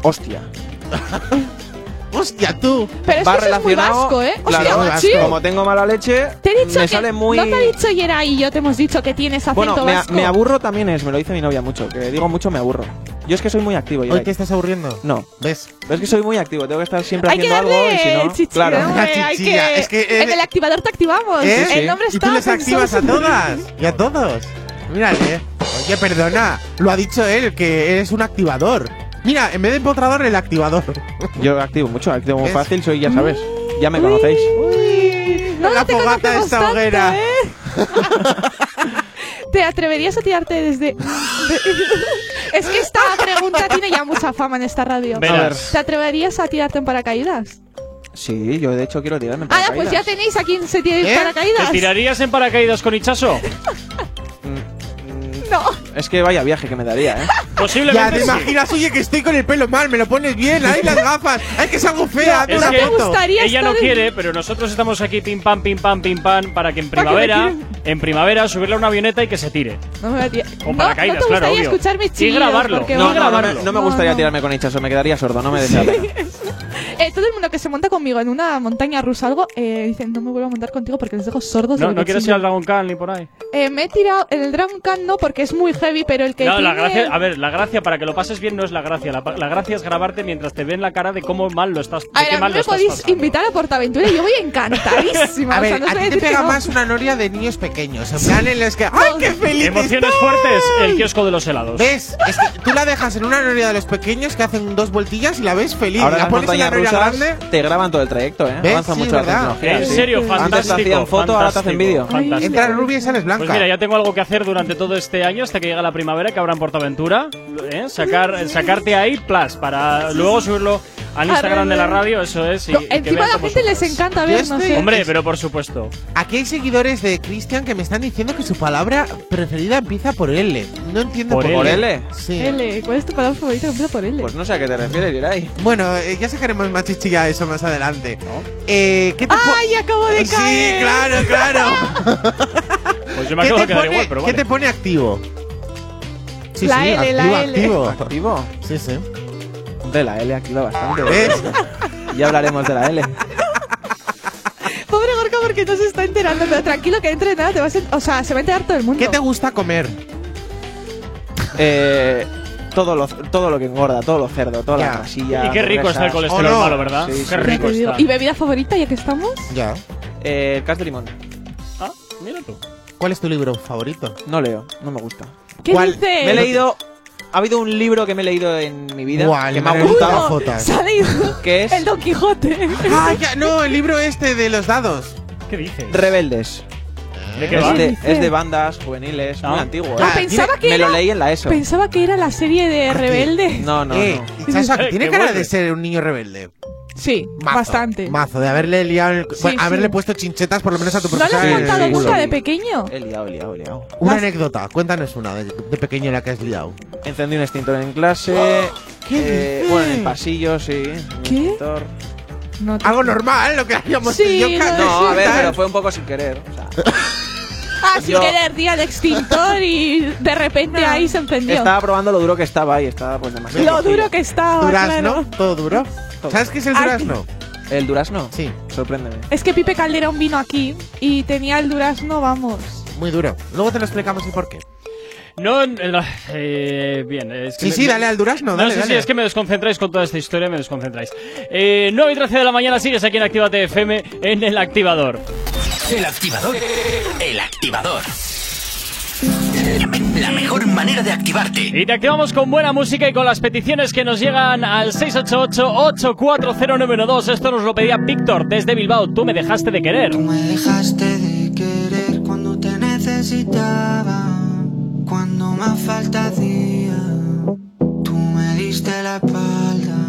Hostia. Hostia, tú. Pero es Va que eso es muy relacionado- vasco, ¿eh? Hostia, Claro, machi. como tengo mala leche, Te he dicho me que sale muy. no te ha dicho Yera y yo te hemos dicho que tienes acento bueno, me, vasco. me aburro también es, me lo dice mi novia mucho, que digo mucho me aburro. Yo es que soy muy activo. ¿Hoy te estás aburriendo? No, ¿Ves? es que soy muy activo, tengo que estar siempre Hay que haciendo darle algo y si no, chichilla, claro. hombre, La hay que- es que, eh, en el activador te activamos. ¿Eh? El nombre Y está tú les activas a todas. Y a todos. Mírale. Oye, perdona. Lo ha dicho él, que eres un activador. Mira, en vez de empotrador, el activador. Yo activo mucho, activo muy fácil, soy, ya sabes, ya me conocéis. No, la no te fogata de esta hoguera. ¿eh? ¿Te atreverías a tirarte desde.? de- es que esta pregunta tiene ya mucha fama en esta radio. Verás. ¿Te atreverías a tirarte en paracaídas? Sí, yo de hecho quiero tirarme en Ah, pues ya paracaídas. tenéis a quien se tire en ¿Eh? ¿Te paracaídas. tirarías en paracaídas con Hichazo? No. Es que vaya viaje que me daría, ¿eh? Ya Posiblemente te sí. imaginas, oye, que estoy con el pelo mal, me lo pones bien, ahí las gafas, ay, que es algo fea, Es una que foto. gustaría ella no estar quiere, pero nosotros estamos aquí pim pam, pim pam, pim pam, para que en Para que me primavera, en primavera, subirle a una avioneta y que se tire. No me voy a tirar. Con no, paracaídas, no te claro, obvio. escuchar mis Y chillidos, grabarlo. No, no, no, me- grabarlo. no me No, gustaría no. tirarme con hinchazo, me quedaría sordo, no me desea. Eh, todo el mundo que se monta conmigo en una montaña rusa o algo, eh, dicen, no me vuelvo a montar contigo porque les dejo sordos No, del no quieres ir bolsillo". al Dragon Khan ni por ahí. Eh, me he tirado en el Dragon Khan no porque es muy heavy, pero el que No, la tiene- gracia, a ver, la gracia para que lo pases bien no es la gracia. La, la gracia es grabarte mientras te ven la cara de cómo mal lo estás, A ver, a mí me podéis pasando. invitar a Portaventura y yo voy encantadísima. A o sea, ver, no a ti te que pega no. más una noria de niños pequeños, en plan en los que ¡ay, qué feliz Emociones estoy! fuertes, el kiosco de los helados. ¿Ves? Es que tú la dejas en una noria de los pequeños que hacen dos vueltillas y la ves feliz. Ahora la pones en la noria rusas grande. te graban todo el trayecto, ¿eh? ¿Ves? Avanza Sí, mucho la. En sí. serio, Antes te fantástico. hacían foto, ahora te hacen vídeo. Entra rubia y sales blanca. Pues mira, ya tengo algo que hacer durante todo este año hasta que llegue la primavera, que habrá en Portaventura. ¿eh? sacar, sacarte ahí, plus, para luego subirlo al Instagram de la radio, eso es. y- No, encima a la gente les encanta vernos. ¿eh? Hombre, pero por supuesto. Aquí hay seguidores de Cristian que me están diciendo que su palabra preferida empieza por L. No entiendo ¿Por por, L? Sí. L, ¿cuál es tu palabra favorita que empieza por L? Pues no sé a qué te refieres, Irai. Bueno, eh, ya sacaremos más chichilla eso más adelante. Eh, ¿Qué te ¡Ay, acabo de Sí, caer! claro, claro. Pues yo me ¿Qué acabo de te, quedar pone, igual, pero qué vale. te pone activo? Sí, La sí, L, la activo, L. activo. ¿Activo? Sí, sí. De la L activa bastante. ¿Ves? Ya hablaremos de la L. Pobre Gorka porque no se está enterando, pero tranquilo que entre nada te vas a... O sea, se va a enterar todo el mundo. ¿Qué te gusta comer? Eh, todo, lo, todo lo que engorda, todo lo cerdo, toda Ya. la grasilla. Y qué rico está el hamburguesas. colesterol malo, ¿verdad? Sí, qué sí. Ya rico te digo. está. ¿Y bebida favorita ya que estamos? Ya. Eh, el cas de limón. Ah, mira tú. ¿Cuál es tu libro favorito? No leo, no me gusta. ¿Qué ¿Cuál? dices? Me he leído. Ha habido un libro que me he leído en mi vida que me ha gustado. Jotas. Se ha leído Que es el Don Quijote. Ah, ya, no, el libro este de los dados. ¿Qué dices? Rebeldes. ¿De qué Es de, dice? es de bandas juveniles, muy Ah. antiguo. Ah, ¿eh? pensaba que me era... lo leí en la ESO. Pensaba que era la serie de Rebelde. No, no, eh, no. Tiene cara de ser un niño rebelde. Sí, Mazo, bastante. Mazo, de haberle liado el- Sí, bueno, sí. haberle puesto chinchetas por lo menos a tu ¿No le has contado nunca de pequeño? He liado, he liado, he liado. Una Las- anécdota, cuéntanos una de, de pequeño la que has liado. Encendí un extintor en clase. ¿Qué eh, bueno, en el pasillo, sí. un ¿Qué? No te- Algo normal, lo que habíamos Sí, lo de No, a ver, pero fue un poco sin querer. O sea, Ah, sin Yo- querer, día de extintor y de repente ahí se encendió. estaba probando lo duro que estaba ahí, estaba pues demasiado. Lo cocido. duro que estaba, Durazno, claro. todo duro. ¿Sabes qué es el Ay. durazno? ¿El durazno? Sí, Sorpréndeme. Es que Pipe Calderón vino aquí y tenía el durazno, vamos. muy duro. Luego te lo explicamos el por qué. No, no, eh, bien. Es que Sí, me- sí, dale al durazno, No, dale, sí, sí, dale. es que me desconcentráis con toda esta historia, me desconcentráis. Eh, 9 y 13 de la mañana sigues aquí en Actívate FM en el activador. El activador. El activador. La mejor manera de activarte. Y te activamos con buena música y con las peticiones que nos llegan al 688-84092. Esto nos lo pedía Víctor desde Bilbao. Tú me dejaste de querer. Tú me dejaste de querer cuando te necesitaba, cuando más falta hacía. Tú me diste la espalda.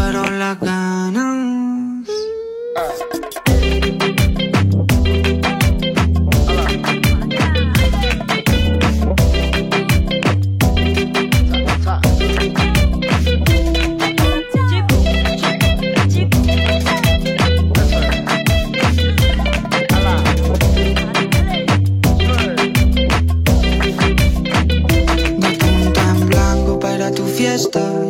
fueron las ganas. En blanco para tu fiesta.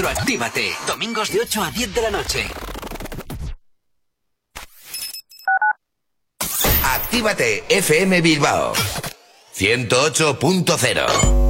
Retroactívate. Domingos de 8 a 10 de la noche. Actívate FM Bilbao 108.0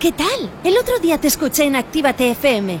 ¿Qué tal? El otro día te escuché en Actívate FM.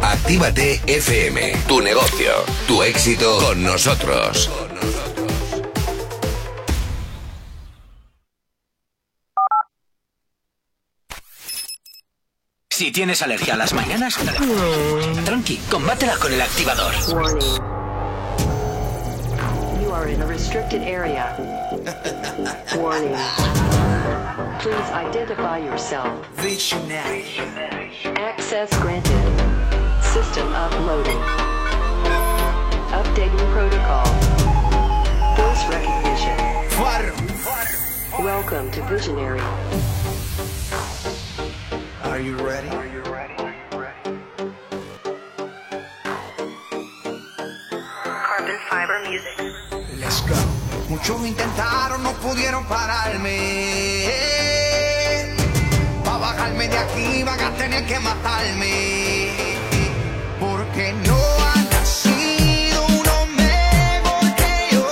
Actívate FM, tu negocio, tu éxito con nosotros. Si tienes alergia a las mañanas, tranqui, combátela con el activador. You are in a restricted area. Warning. Please identify yourself. Visionary. Access granted. System uploading. Updating protocol. Voice recognition. Welcome to Visionary. Are you ready? Carbon fiber music. Let's go. Muchos intentaron, no pudieron pararme. De aquí van a tener que matarme. Porque no ha nacido uno mejor que yo.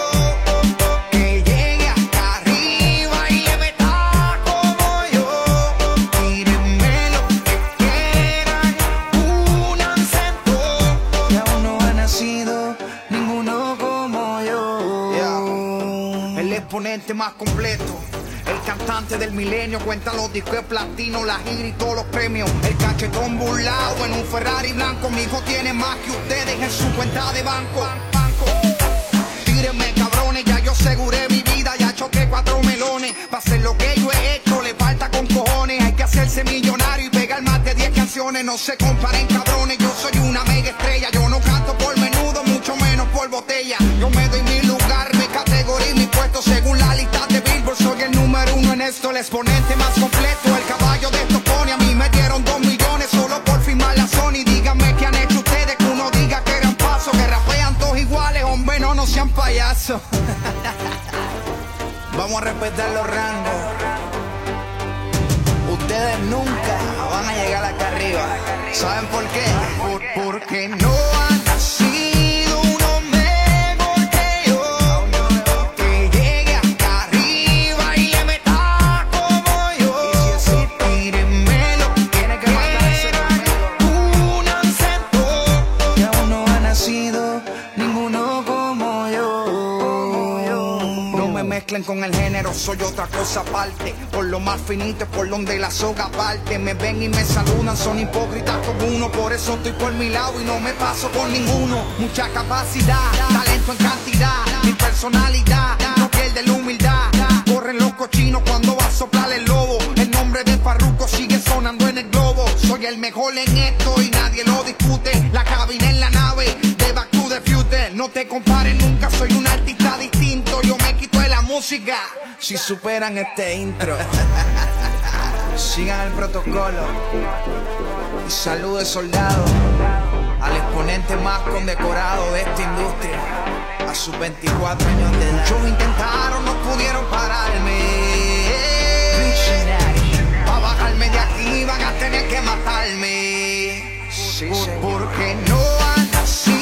Que llegue hasta arriba y meta como yo. Tírenme lo que quieran, únanse todos. Y aún no ha nacido ninguno como yo. El exponente más completo. Cantante del milenio cuenta los discos de platino, la gira y todos los premios. El cachetón burlado en un Ferrari blanco. Mi hijo tiene más que ustedes en su cuenta de banco. Tírenme cabrones, ya yo aseguré mi vida, ya choqué cuatro melones. Pa' hacer lo que yo he hecho, le falta con cojones. Hay que hacerse millonario y pegar más de 10 canciones. No se comparen cabrones, yo soy una mega estrella. Yo no canto por menudo, mucho menos por botella. Yo me doy mi número uno en esto, el exponente más completo. El caballo de estos pone a mí me dieron dos millones solo por firmar la Sony. Díganme qué han hecho ustedes que uno diga que eran pasos, que rapean todos iguales, hombre, no, no sean payasos. Vamos a respetar los rangos. Ustedes nunca van a llegar acá arriba. ¿Saben por qué? Por- porque no han dinero, soy otra cosa aparte. Por lo más finito, por donde la soga parte. Me ven y me saludan, son hipócritas como uno. Por eso estoy por mi lado y no me paso por ninguno. Mucha capacidad, talento en cantidad. Mi personalidad no pierde la humildad. Corren los cochinos cuando va a soplar el lobo. El nombre de Farruko sigue sonando en el globo. Soy el mejor en esto y nadie lo discute. La cabina en la nave de Back to the Future. No te compares nunca, soy un artista música. Si superan este intro, sigan el protocolo. Y salude soldado al exponente más condecorado de esta industria. A sus 24 años de edad. Muchos intentaron, no pudieron pararme. Pa' bajarme de aquí van a tener que matarme. Por- porque no han nacido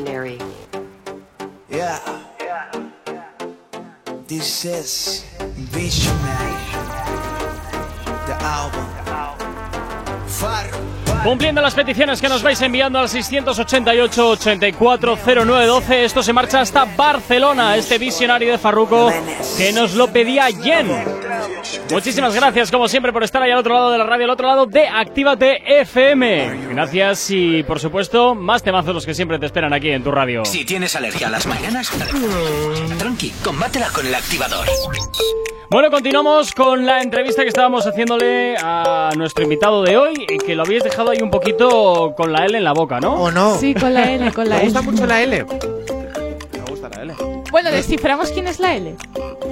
To Visionary. Yeah. This is Visionary. The album. Faro. Cumpliendo las peticiones que nos vais enviando al 688-840912, esto se marcha hasta Barcelona, este visionario de Farruko que nos lo pedía Jen. Muchísimas gracias, como siempre, por estar ahí al otro lado de la radio, al otro lado de Actívate FM. Gracias y, por supuesto, más temazos los que siempre te esperan aquí en tu radio. Si tienes alergia a las mañanas, tranqui, combátela con el activador. Bueno, continuamos con la entrevista que estábamos haciéndole a nuestro invitado de hoy, que lo habíais dejado ahí un poquito con la L en la boca, ¿no? ¿O no? Sí, con la L, con la Me gusta mucho la L. Me gusta la L. Bueno, desciframos quién es la L.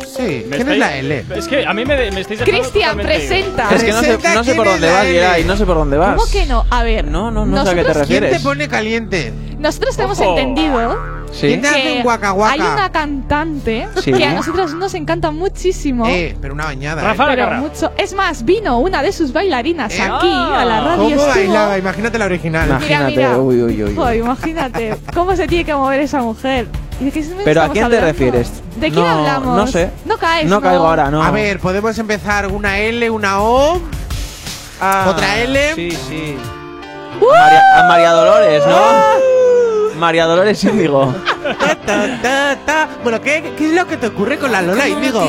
Sí, ¿quién es la L? Es que a mí me, me estáis dejando Cristian, totalmente- presenta. Es que no sé, Presenta no sé quién por es dónde la vas, L. Geray, no sé por dónde vas. ¿Cómo que no? A ver. No, no, no sé a qué te nosotros- ¿Quién te refieres. pone caliente? Nosotros Ojo. entendido Sí. ¿Quién te hace que un guaca guaca? hay una cantante Sí. que a nosotros nos encanta muchísimo. Eh, pero una bañada. Rafa ¿eh? pero mucho. Es más, vino una de sus bailarinas Eh, aquí a la radio. ¿Cómo bailaba? Imagínate la original. Imagínate, mira. uy, uy, uy. Joder, imagínate cómo se tiene que mover esa mujer. ¿Y de qué ¿Pero a quién te refieres? ¿De quién No, hablamos? no sé. No caes. No caigo ahora, no. A ver, podemos empezar una L, una O. Ah, ¿Otra L? Sí, sí. María, a María Dolores, ¿no? María Dolores Índigo. Ta, ta, ta. Bueno, ¿qué, ¿qué es lo que te ocurre con la Lola Índigo?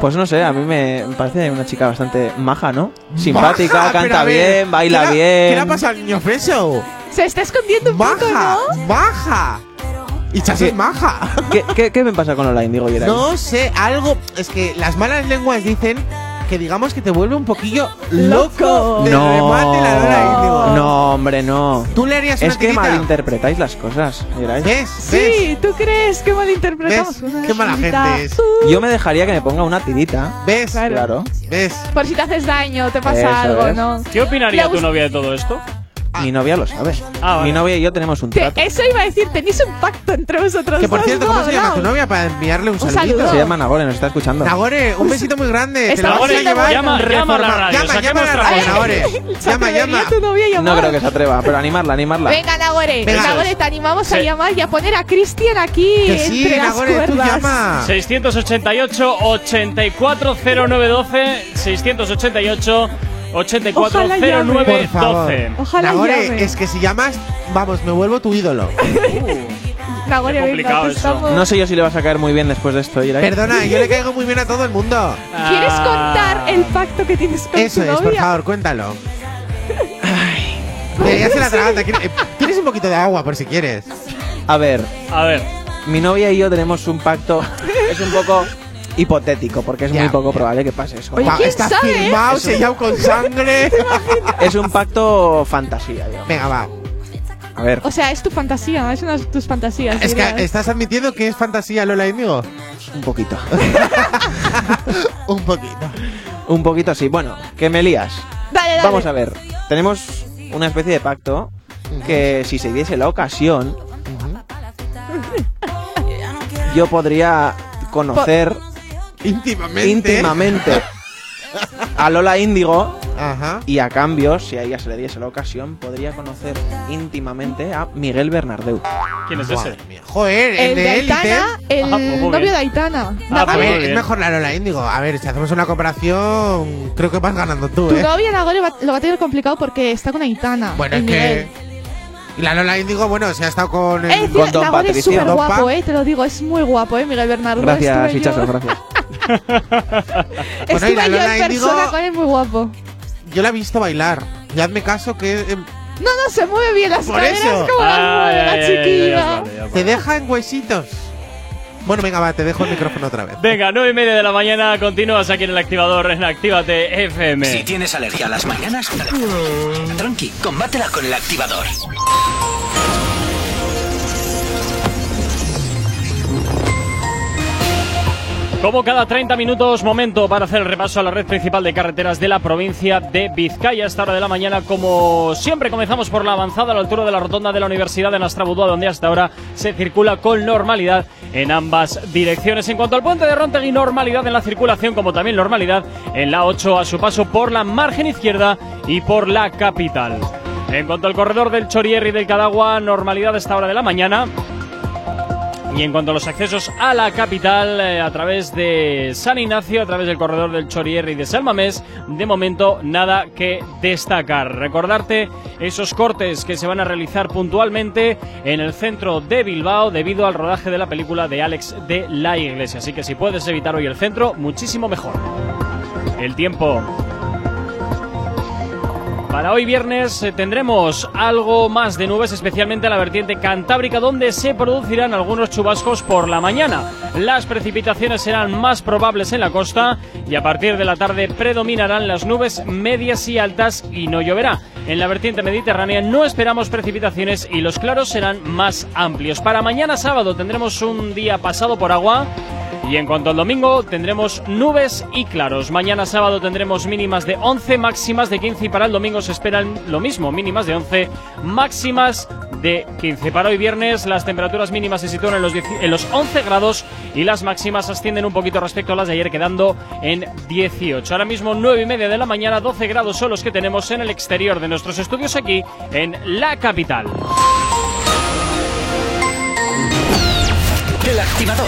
Pues no sé, a mí me me parece una chica bastante maja, ¿no? Simpática, pero canta ver, bien, baila ¿qué le- bien. ¿Qué le ha pasado al niño Feso? Se está escondiendo un poco, Baja, ¿no? baja. Y Chas es maja. ¿Qué, qué, qué me pasa con Lola Índigo, Geray? No sé, algo. Es que las malas lenguas dicen que digamos que te vuelve un poquillo loco de remate la. No, hombre, no. ¿Tú le harías Es una que tirita? malinterpretáis las cosas, Geray. ¿Ves? Sí, ¿tú crees que malinterpretamos? ¿Ves? Una Qué mala gente es. Yo me dejaría que me ponga una tirita. ¿Ves? Claro. ¿Ves? Por si te haces daño, te pasa Eso algo, es. ¿no? ¿Qué opinaría tu novia de todo esto? Mi novia lo sabe. Ah, vale. Mi novia y yo tenemos un trato. eso iba a decir, tenéis un pacto entre vosotros Que por dos, cierto, ¿no? ¿cómo se llama tu Hablamos. novia para enviarle un, Un saludito? saludo. Se llama Nagore, nos está escuchando. Nagore, un besito muy grande. Te lo vamos a llevar Llama- llama a la radio, Llama, llama a la radio. Nagore. ¿Se Llama, llama. tu novia a No creo que se atreva, pero animarla, animarla. Venga, Nagore, Venga. Nagore, te animamos a Sí. llamar y a poner a Cristian aquí Que sí, entre las Nagore, tú cuerdas. llama. 688 840912 688 840912 Por favor. Ojalá llame. es que si llamas, vamos, me vuelvo tu ídolo. Nagore, Qué venga, complicado te eso. estamos- No sé yo si le vas a caer muy bien después de esto. Perdona, yo le caigo muy bien a todo el mundo. ¿Quieres Ah. contar el pacto que tienes con Eso tu es, por novia? favor, cuéntalo. La traganta. ¿Quieres- eh, Tienes un poquito de agua por si quieres. A ver, A ver, mi novia y yo tenemos un pacto. es un poco hipotético, porque es Ya, muy poco ya. probable que pase eso. Oye, Pa- ¿quién Está sabe? firmado, sellado con sangre. Es un pacto fantasía, digamos. Venga, va. A ver, O sea, es tu fantasía, es una de tus fantasías. Es que estás admitiendo que es fantasía Lola Índigo. un poquito. Un poquito. un poquito sí. Bueno, que me lías. Dale, dale. Vamos a ver. Tenemos una especie de pacto que si se diese la ocasión, yo podría conocer Íntimamente. íntimamente a Lola Índigo Ajá. Y a cambio, si a ella se le diese la ocasión, podría conocer íntimamente a Miguel Bernardeu. ¿Quién es Madre ese? mía. Joder, el, El de Élite. Aitana, el Ah, pues muy novio bien. de Aitana. Ah, A pues ver, es mejor la Lola Índigo. A ver, si hacemos una comparación, creo que vas ganando tú, Tu ¿eh? novia Nagore va- lo va a tener complicado porque está con Aitana. Bueno, el es Miguel. que. Y la Lola Índigo, bueno, se ha estado con. Eh, El, tío, con Don Nagore es Patricio. súper Don guapo, Pa. eh, te lo digo, es muy guapo, eh, Miguel Bernardo. Gracias, Estuve Hichazo, yo- gracias. Bueno, y la Estuve yo Lola en Índigo- persona con él, muy guapo. Yo la he visto bailar. Y hazme caso que eh, No, no, se mueve bien las Por caderas eso. como las mueve la chiquilla. te deja en huesitos. Bueno, venga, va, te dejo el micrófono otra vez. Venga, nueve y media de la mañana, continúas aquí en el activador en Actívate FM. Si tienes alergia a las mañanas, tranqui, combátela con el activador. Como cada 30 minutos, momento para hacer el repaso a la red principal de carreteras de la provincia de Vizcaya. A esta hora de la mañana, como siempre, comenzamos por la avanzada a la altura de la rotonda de la Universidad de Nastrabudúa, donde hasta ahora se circula con normalidad en ambas direcciones. En cuanto al puente de Rontegui, normalidad en la circulación, como también normalidad en la 8 a su paso por la margen izquierda y por la capital. En cuanto al corredor del Chorierri y del Cadagua, normalidad a esta hora de la mañana. Y en cuanto a los accesos a la capital eh, a través de San Ignacio, a través del corredor del Chorierri y de Salmamés, de momento nada que destacar. Recordarte esos cortes que se van a realizar puntualmente en el centro de Bilbao debido al rodaje de la película de Alex de la Iglesia. Así que si puedes evitar hoy el centro, muchísimo mejor. El tiempo. Para hoy viernes eh, tendremos algo más de nubes, especialmente en la vertiente cantábrica, donde se producirán algunos chubascos por la mañana. Las precipitaciones serán más probables en la costa y a partir de la tarde predominarán las nubes medias y altas y no lloverá. En la vertiente mediterránea no esperamos precipitaciones y los claros serán más amplios. Para mañana sábado tendremos un día pasado por agua. Y en cuanto al domingo, tendremos nubes y claros. Mañana sábado tendremos mínimas de 11, máximas de 15 y para el domingo se esperan lo mismo, mínimas de 11, máximas de 15. Para hoy viernes las temperaturas mínimas se sitúan en los, 10 en los 11 grados y las máximas ascienden un poquito respecto a las de ayer quedando en 18. Ahora mismo 9 y media de la mañana, 12 grados son los que tenemos en el exterior de nuestros estudios aquí en la capital. El activador.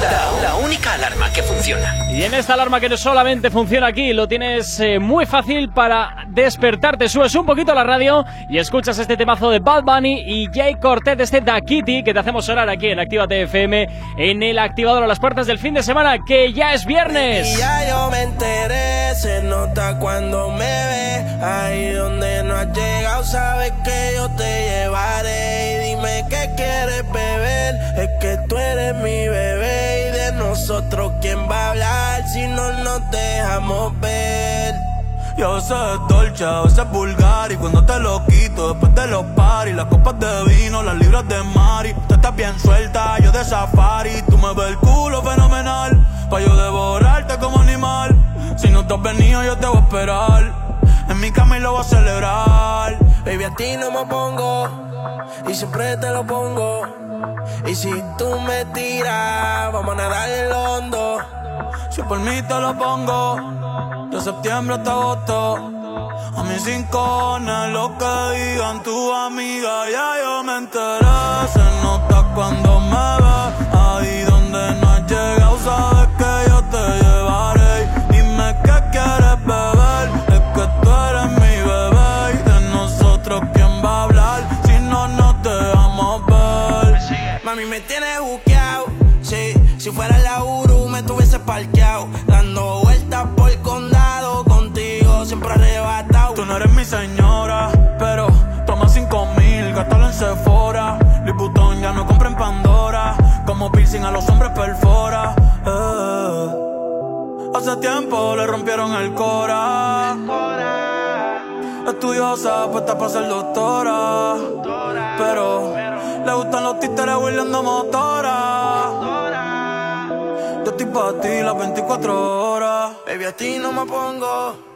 La, la única alarma que funciona. Y en esta alarma que no solamente funciona aquí, lo tienes eh, muy fácil para despertarte. Subes un poquito la radio y escuchas este temazo de Bad Bunny y Jay Cortez, este Da Kitty, que te hacemos sonar aquí en Actívate FM, en el activador a las puertas del fin de semana, que ya es viernes. Y ya yo me enteré, se nota cuando me ve. Ahí donde no has llegado, sabes que yo te llevaré. Y dime qué quieres beber, es que tú eres mi bebé. Y de nosotros, ¿quién va a hablar si no nos dejamos ver? Y a veces es dolce, a veces es vulgar Y cuando te lo quito después de los paris Las copas de vino, las libras de mari Tú estás bien suelta, yo de safari Tú me ves el culo fenomenal Pa' yo devorarte como animal Si no te has venido yo te voy a esperar En mi cama y lo voy a celebrar. Baby, a ti no me pongo y siempre te lo pongo. Y si tú me tiras, vamos a nadar en lo hondo. Si por mí te lo pongo De septiembre hasta agosto. A mis cinco lo que digan tu amiga. Ya yo me enteré Se nota cuando me ves Ahí donde no has llegado Sabes que señora, pero toma cinco mil, gástalo en Sephora. Louis ya no compra en Pandora. Como piercing a los hombres perfora. eh. Hace tiempo le rompieron el cora. Estudiosa, puesta para ser doctora. Pero le gustan los títeres huirleando motora. Yo estoy para ti las 24 horas. Baby, a ti no me pongo.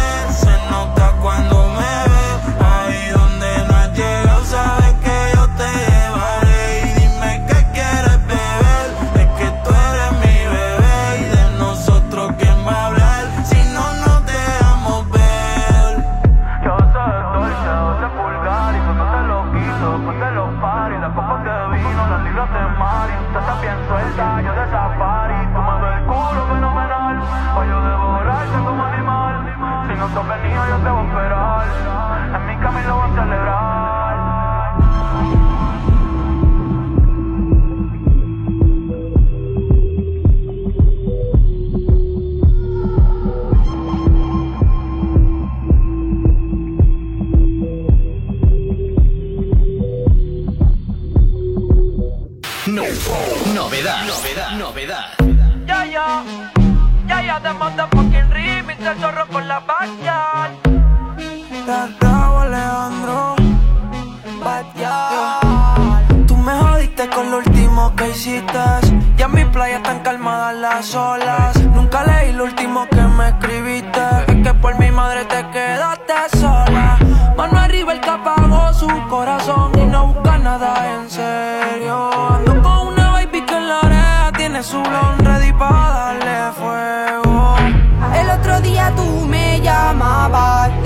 Estás bien suelta, yo de de motherfucking remix del zorro con la backyard. Raúl Alejandro. Backyard. Tú me jodiste con lo último que hiciste. Ya en mi playa están calmadas las olas. Nunca leí lo último que me escribiste. Es que por mi madre te quedaste sola. Mano arriba el que apagó su corazón Y no busca nada en serio. Ando con una baby que en la oreja tiene su blon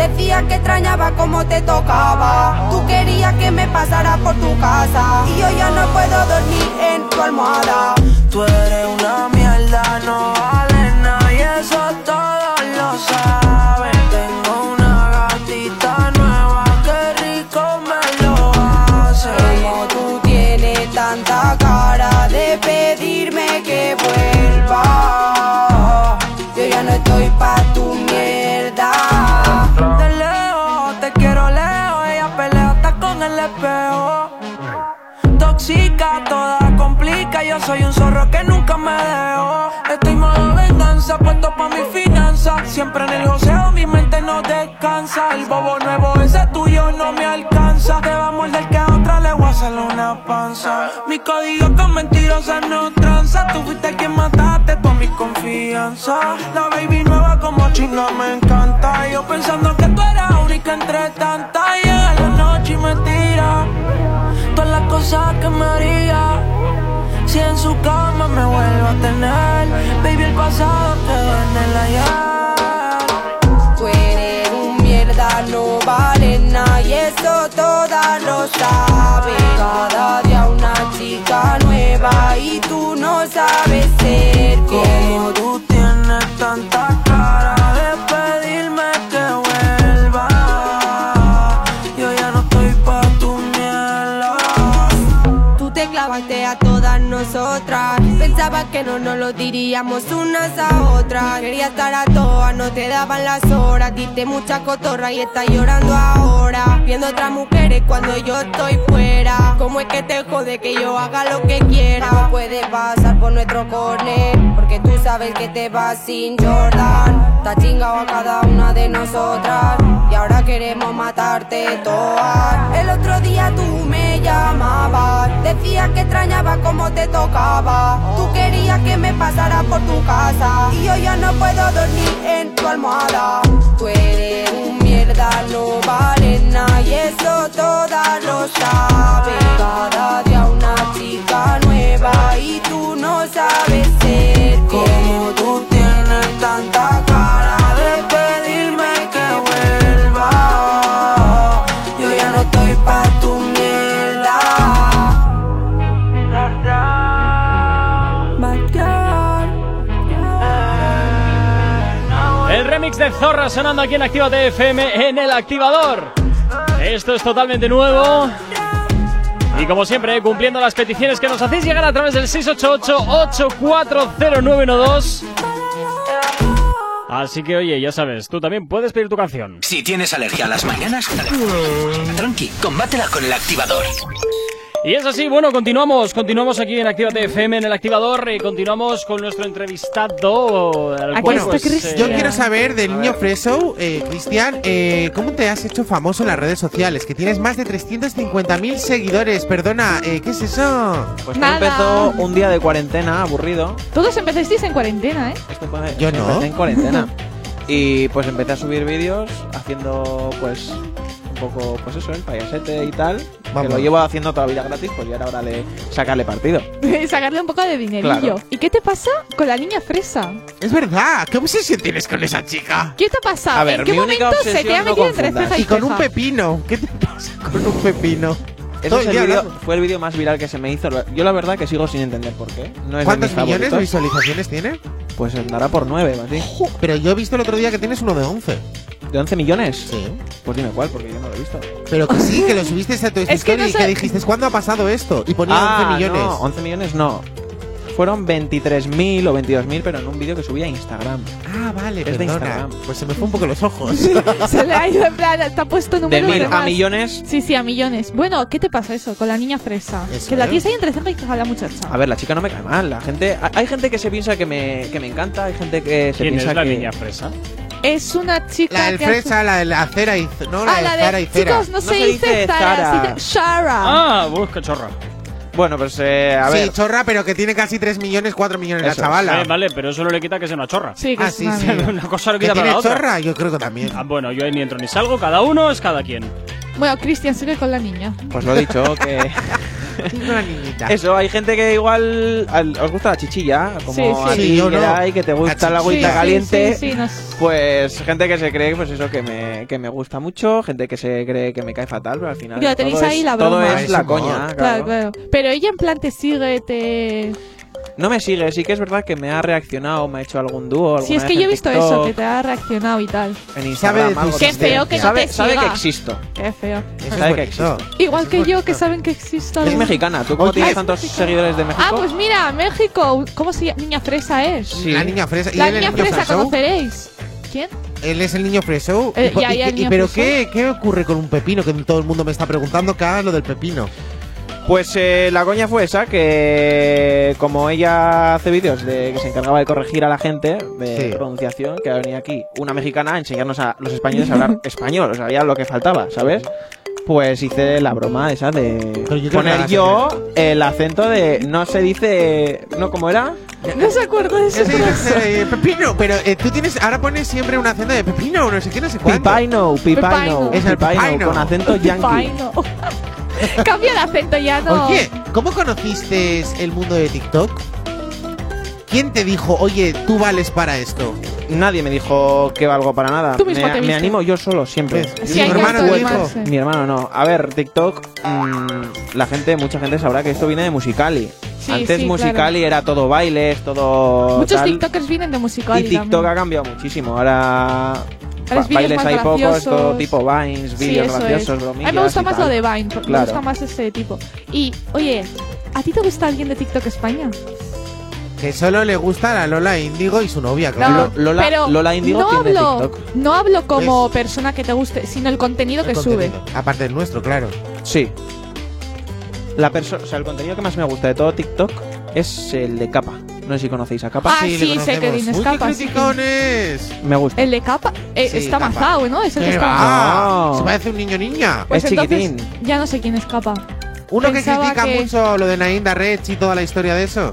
decías que extrañaba cómo te tocaba. Tú querías que me pasara por tu casa y yo ya no puedo dormir en tu almohada. Tú eres una mierda, no vale nada y eso Siempre en el joseo, mi mente no descansa. El bobo nuevo, ese tuyo no me alcanza. Te va a morder que a otra le voy a hacer una panza. Mi código con mentirosas no tranza. Tú fuiste quien mataste toda mi confianza. La baby nueva como chinga me encanta. Yo pensando que tú eras única entre tantas. Llega la noche y me tira todas las cosas que me haría. Si en su cama me vuelvo a tener, baby, el pasado quedó en el ayer. Tú eres un mierda, no vale nada y eso todas lo saben. Cada día una chica nueva y tú no sabes ser Como tú clavaste a todas nosotras. Pensaba que no nos lo diríamos unas a otras. Quería estar a todas, no te daban las horas. Diste mucha cotorra y estás llorando ahora. Viendo otras mujeres cuando yo estoy fuera. ¿Cómo es que te jode que yo haga lo que quiera? No puedes pasar por nuestro corner. Porque tú sabes que te vas sin Jordan. Está chingado a cada una de nosotras. Y ahora queremos matarte todas. El otro día tú me llamabas. Decías que extrañaba cómo te tocaba. Tú querías que me pasara por tu casa. Y yo ya no puedo dormir en tu almohada. Tú eres un mierda, no vale nada. Y eso todas lo saben. Cada día una chica nueva. Y tú no sabes Zorra sonando aquí en Actívate FM en el activador. Esto es totalmente nuevo. Y como siempre, cumpliendo las peticiones que nos hacéis llegar a través del 688-840-912. Así que oye, ya sabes, tú también puedes pedir tu canción. Si tienes alergia a las mañanas, tranqui, combátela con el activador. Y es así, bueno, continuamos, continuamos aquí en Actívate FM, en el activador, y continuamos con nuestro entrevistado. al cual, Bueno, pues, eh, yo quiero saber del niño Freso, eh, Cristian, eh, ¿cómo te has hecho famoso en las redes sociales? Que tienes más de 350.000 seguidores, perdona, eh, ¿qué es eso? Pues Nada. empezó un día de cuarentena, aburrido. Todos empezasteis en cuarentena, ¿eh? Yo no. empecé en cuarentena. y pues empecé a subir vídeos haciendo pues un poco pues eso, el payasete y tal. Vamos. Que lo llevo haciendo toda la vida gratis, pues ya era hora de sacarle partido. Sacarle un poco de dinerillo. Claro. ¿Y qué te pasa con la niña fresa? Es verdad, ¿qué obsesión tienes con esa chica? ¿Qué te ha pasado? A ver, ¿En qué mi única momento se te ha no metido entre confundas. ceja y Y con un ceja? pepino, ¿qué te pasa con un pepino? Ese Todo es el el día vídeo- hablando. fue el vídeo más viral que se me hizo. Yo la verdad que sigo sin entender por qué. No es de ¿Cuántos millones de favoritos. visualizaciones tiene? Pues andará por 9 o así. Pero yo he visto el otro día que tienes uno de 11. ¿De 11 millones? Sí. Pues dime cuál, porque yo no lo he visto. Pero que sí, que lo subiste a tu Es que historia no y sé- que dijiste, ¿cuándo ha pasado esto? Y ponía ah, 11 millones. No, 11 millones no. Fueron 23.000 o 22.000, pero en un vídeo que subí a Instagram. Ah, vale, Es de perdona. Instagram. Pues se me fue un poco los ojos. Se le ha ido en plan, te ha puesto De números mil a millones. Sí, sí, a millones. Bueno, ¿qué te pasa eso con la niña fresa? Eso, que la ¿eh? tienes ahí entre ceja y ceja la muchacha. A ver, la chica no me cae mal. La gente, ha- hay gente que se piensa que me, que me encanta, hay gente que se ¿Quién piensa es la que niña fresa? Es una chica la del que hace- fresa, la de la cera y... No, la Ah, de la Zara y de... cera. Chicos, no, No se, se dice Zara, Zara. se dice Shara. Ah, busca chorra. Bueno, pues eh, a sí, ver. chorra, pero que tiene casi 3 millones, 4 millones Eso la chavala. Eh, vale, pero eso no le quita que sea una chorra. Sí, que Ah, es sí, una sí. Una cosa no ¿Que quita para tiene la otra. chorra? Yo creo que también. Ah, bueno, yo ahí ni entro ni salgo, cada uno es cada quien. Bueno, Cristian, sigue con la niña. Pues lo he dicho, que. Sí, una niñita. Eso, hay gente que igual al- os gusta la chichilla, como Sí, sí. a Sí, ti, yo no. Geray, que te gusta La agüita Sí, sí, caliente. Sí, sí, Pues gente que se cree, pues eso, que me, que me gusta mucho, gente que se cree que me cae fatal, pero al final. Ya, tenéis todo ahí es, la Todo broma. es la coña, Claro, claro. claro. Pero ella en plan te sigue, te... No me sigue, sí que es verdad que me ha reaccionado, me ha hecho algún dúo. Sí, es que yo he visto TikTok, eso, que te ha reaccionado y tal. En Instagram, de algo. Qué feo que no sabe, te sabe siga. que existo. Qué feo. Eso es sabe que bonito. Igual que yo, que saben que existo. Es mexicana, ¿tú cómo Oye, tienes es tantos seguidores de México? Ah, pues mira, México. ¿Cómo se llama? Niña fresa es. Sí. La niña fresa. ¿Y La él el niña niño fresa? ¿conoceréis? ¿Quién? Él es el niño freso. Eh, ¿Y ya, y ya, qué- el y niño ¿Pero qué, qué ocurre con un pepino? Que todo el mundo me está preguntando haga lo del pepino. Pues eh, la coña fue esa, que como ella hace vídeos de que se encargaba de corregir a la gente de Sí. pronunciación, que venía aquí una mexicana a enseñarnos a los españoles a hablar español, o sea, ya lo que faltaba, ¿sabes? Pues hice la broma esa de yo poner yo el acento de no se dice, no, ¿cómo era? No se acuerda de eso. Ese es, eh, pepino, pero eh, tú tienes, ahora pones siempre un acento de pepino, no sé qué, no sé cuánto. Pipaino, pipaino, Pipaino. Es el pipaino. con acento yankee. Cambia de acento ya, no. Oye, ¿cómo conociste el mundo de TikTok? ¿Quién te dijo, oye, tú vales para esto? Nadie me dijo que valgo para nada. Tú mismo me, te me animo yo solo, siempre. Sí, mi hermano te dijo. Mi hermano no. A ver, TikTok, mm, la gente, mucha gente sabrá que esto viene de Musicali. Sí, Antes sí, Musicali era todo bailes, todo Muchos tal. TikTokers vienen de musical. y TikTok ha cambiado muchísimo. Ahora Ahora es ba- bailes hay pocos, todo tipo Vines, Sí, vídeos eso graciosos, bromillas. A mí me gusta más tal. lo de Vine, porque Claro. me gusta más ese tipo. Y, oye, ¿a ti te gusta alguien de TikTok España? Que solo le gusta la Lola Índigo y su novia, claro. Lo- Lola- pero Lola Índigo no tiene hablo, TikTok. no hablo como persona que te guste, sino el contenido que sube. Aparte del nuestro, claro. Sí. La perso o sea, el contenido que más me gusta de todo TikTok es el de capa. No sé si conocéis a capa. Ah, le sí, sé que tienes capa, sí. Me gusta. El de capa eh, Sí, está capa. mazado, ¿no? Es el que ¿Qué está? No. Se parece un niño niña. Pues Es chiquitín. ya no sé quién es capa. Uno que critica que- mucho lo de Naim Darrech y toda la historia de eso.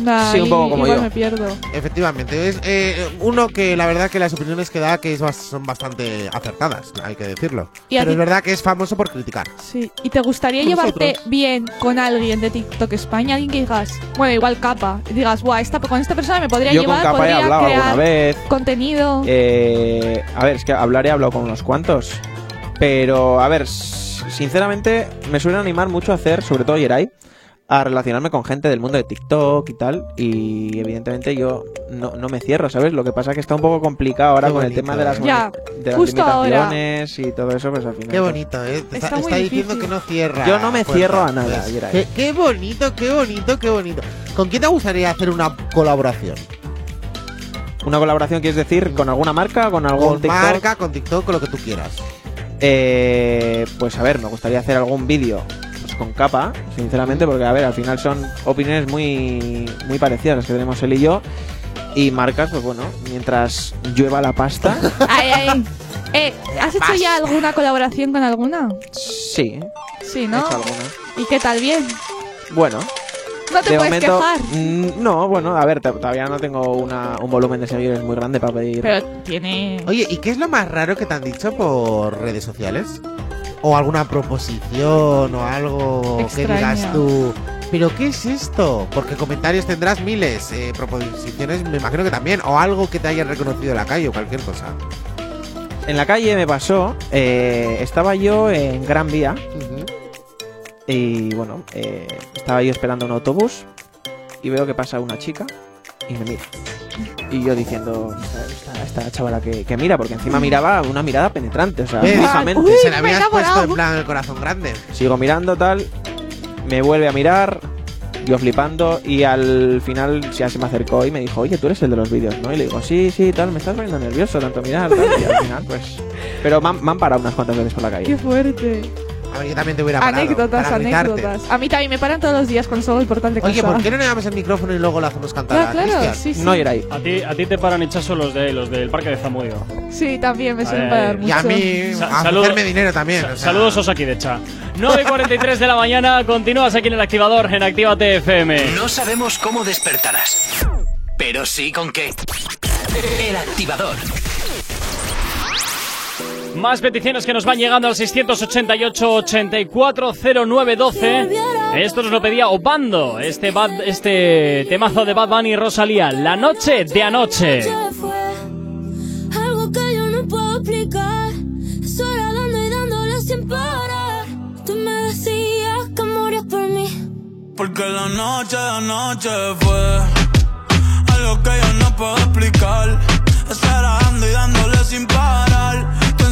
Nah, Sí, un poco como igual yo. me pierdo. Efectivamente, es eh, uno que la verdad que las opiniones que da que es son bastante acertadas, hay que decirlo. Y Pero es verdad que es famoso por criticar. Sí. ¿Y te gustaría Con llevarte nosotros. bien con alguien de TikTok España? Alguien que digas, bueno, igual capa. y Digas, guau, esta, con esta persona me podría Yo con llevar, capa he podría hablado crear alguna vez. contenido. Eh, a ver, es que hablar he hablado con unos cuantos. Pero, a ver, sinceramente, me suele animar mucho a hacer, sobre todo Yeray, a relacionarme con gente del mundo de TikTok y tal. Y evidentemente yo no, no me cierro, ¿sabes? Lo que pasa es que está un poco complicado ahora Qué con el tema de las, eh. Ya, de las justo ahora. y todo eso, pues al final. Qué pues, bonito, ¿eh? Te Está Está, muy está diciendo difícil. que no cierra. Yo no me cierro a nada, Pues, qué, qué bonito, qué bonito, qué bonito. ¿Con quién te gustaría hacer una colaboración? Una colaboración, quieres decir, con alguna marca, con algún Con TikTok. marca, con TikTok, con lo que tú quieras. Eh, pues a ver, me gustaría hacer algún vídeo con capa, sinceramente, porque a ver, al final son opiniones muy, muy parecidas las que tenemos él y yo. Y marcas, pues bueno, mientras llueva la pasta, Ay, ay. Eh, ¿Has hecho ya alguna colaboración con alguna? sí, Sí, ¿no? he hecho alguna. ¿Y qué tal? ¿Bien? Bueno, No te de puedes momento, quejar. mm, no, bueno, a ver, todavía no tengo una, un volumen de seguidores muy grande para pedir. Pero tiene... Oye, ¿y qué es lo más raro que te han dicho por redes sociales? ¿O alguna proposición o algo que digas tú? ¿Pero qué es esto? Porque comentarios tendrás miles, eh, proposiciones me imagino que también, o algo que te hayan reconocido en la calle o cualquier cosa. En la calle me pasó, eh, estaba yo en Gran Vía y bueno, eh, estaba yo esperando un autobús y veo que pasa una chica y me mira. Y yo diciendo, esta, esta- chavala que, que mira, porque encima miraba una mirada penetrante, o sea, Eh, fijamente. se le habías puesto en plan el corazón grande. Sigo mirando tal, me vuelve a mirar, yo flipando y al final ya se me acercó y me dijo, oye, tú eres el de los vídeos, ¿no? Y le digo, sí, sí, tal, me estás poniendo nervioso tanto mirar, tal, y al final pues... Pero me han, me han parado unas cuantas veces por la calle. Qué fuerte. A ver, yo también te hubiera parado Anécdotas, para anécdotas. A mí también me paran todos los días del portal de casa. Oye, ¿por qué no le damos el micrófono y luego lo hacemos cantar Ah, a claro, Cristian? sí, sí. No era ahí. A ti, a ti te paran hechazos los, de, los del parque de Zamudio. Sí, también me suelen Ay, parar y mucho. a mí, a hacerme dinero también. Sa- o sea. Saludos Osakidecha. 9.43 de la mañana, continúas aquí en el activador en Actívate FM. No sabemos cómo despertarás, pero sí con qué. El activador. Más peticiones que nos van llegando al 688-840912. Esto nos lo pedía Obando, este, bad- este temazo de Bad Bunny y Rosalía, La Noche de Anoche. Algo que yo no puedo explicar. Sola dando y dándole sin parar. Tú me decías que morías por mí. Porque la noche de anoche fue algo que yo no puedo explicar. Estar dando y dándole sin parar.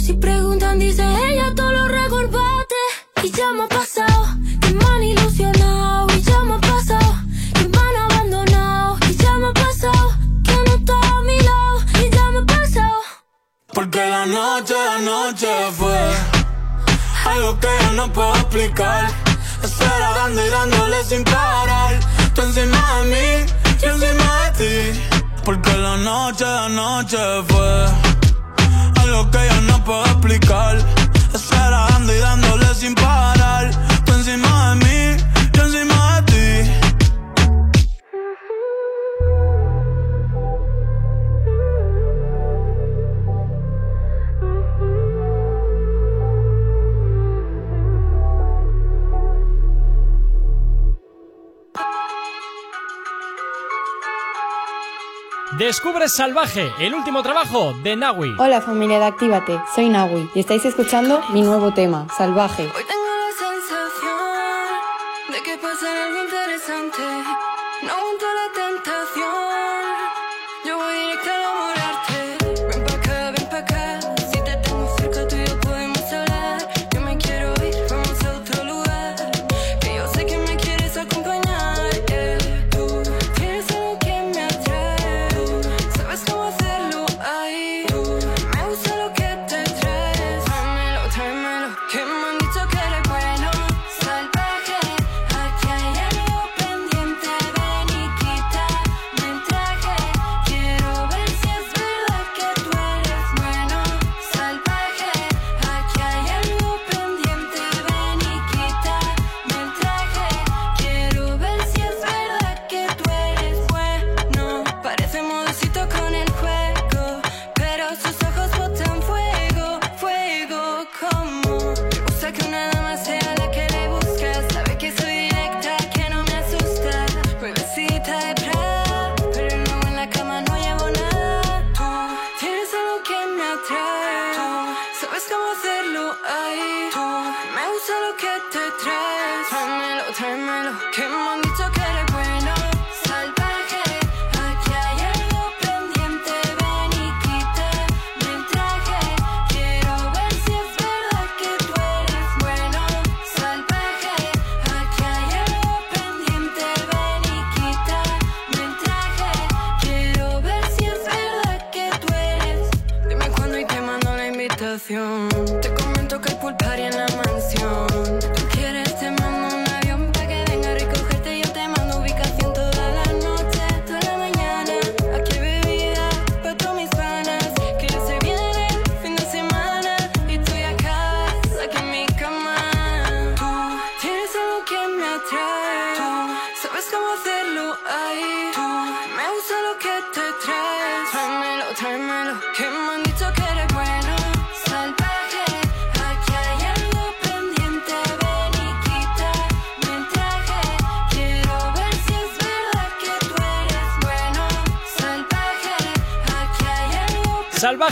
Si preguntan, dice ella, todo lo recorbate. Y ya me ha pasado, que me han ilusionado. Y ya me ha pasado, que me han abandonado. Y ya me ha pasado, que no está a mi lado. Y ya me ha pasado. Porque la noche de anoche fue algo que yo no puedo explicar. Estar dando y dándole sin parar. Tú encima de mí, yo encima de ti. Porque la noche de anoche fue algo que yo no puedo explicar. Descubre Salvaje, el último trabajo de Nawi. Hola familia de Actívate, soy Nawi y estáis escuchando mi nuevo tema, Salvaje.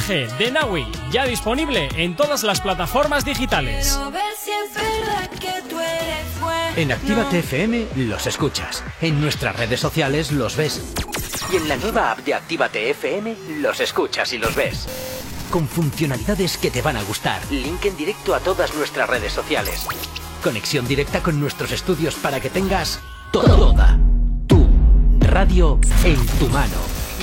De Nawi, ya disponible en todas las plataformas digitales. En Actívate FM los escuchas. En nuestras redes sociales los ves. Y en la nueva app de Actívate FM los escuchas y los ves. Con funcionalidades que te van a gustar. Link en directo a todas nuestras redes sociales. Conexión directa con nuestros estudios para que tengas toda tu radio en tu mano.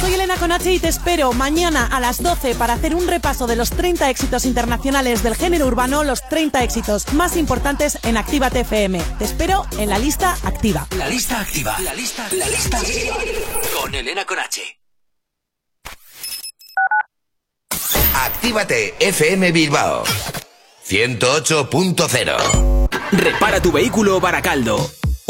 Soy Elena Conache y te espero mañana a las 12 para hacer un repaso de los 30 éxitos internacionales del género urbano, los 30 éxitos más importantes en Actívate FM. Te espero en la lista activa. La lista activa. La lista, la lista activa. Con Elena Conache. Actívate FM Bilbao 108.0 Repara tu vehículo Baracaldo.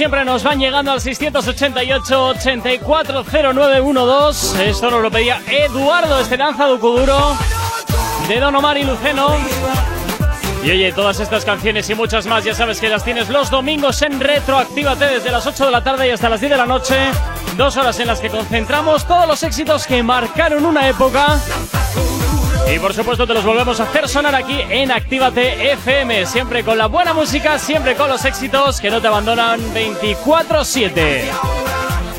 Siempre nos van llegando al 688-840912. Esto nos lo pedía Eduardo Esperanza Ducuduro, de Don Omar y Luceno. Y oye, todas estas canciones y muchas más, ya sabes que las tienes los domingos en Retroactívate desde las 8 de la tarde y hasta las 10 de la noche. Dos horas en las que concentramos todos los éxitos que marcaron una época. Y por supuesto te los volvemos a hacer sonar aquí en Actívate FM, siempre con la buena música, siempre con los éxitos que no te abandonan 24/7.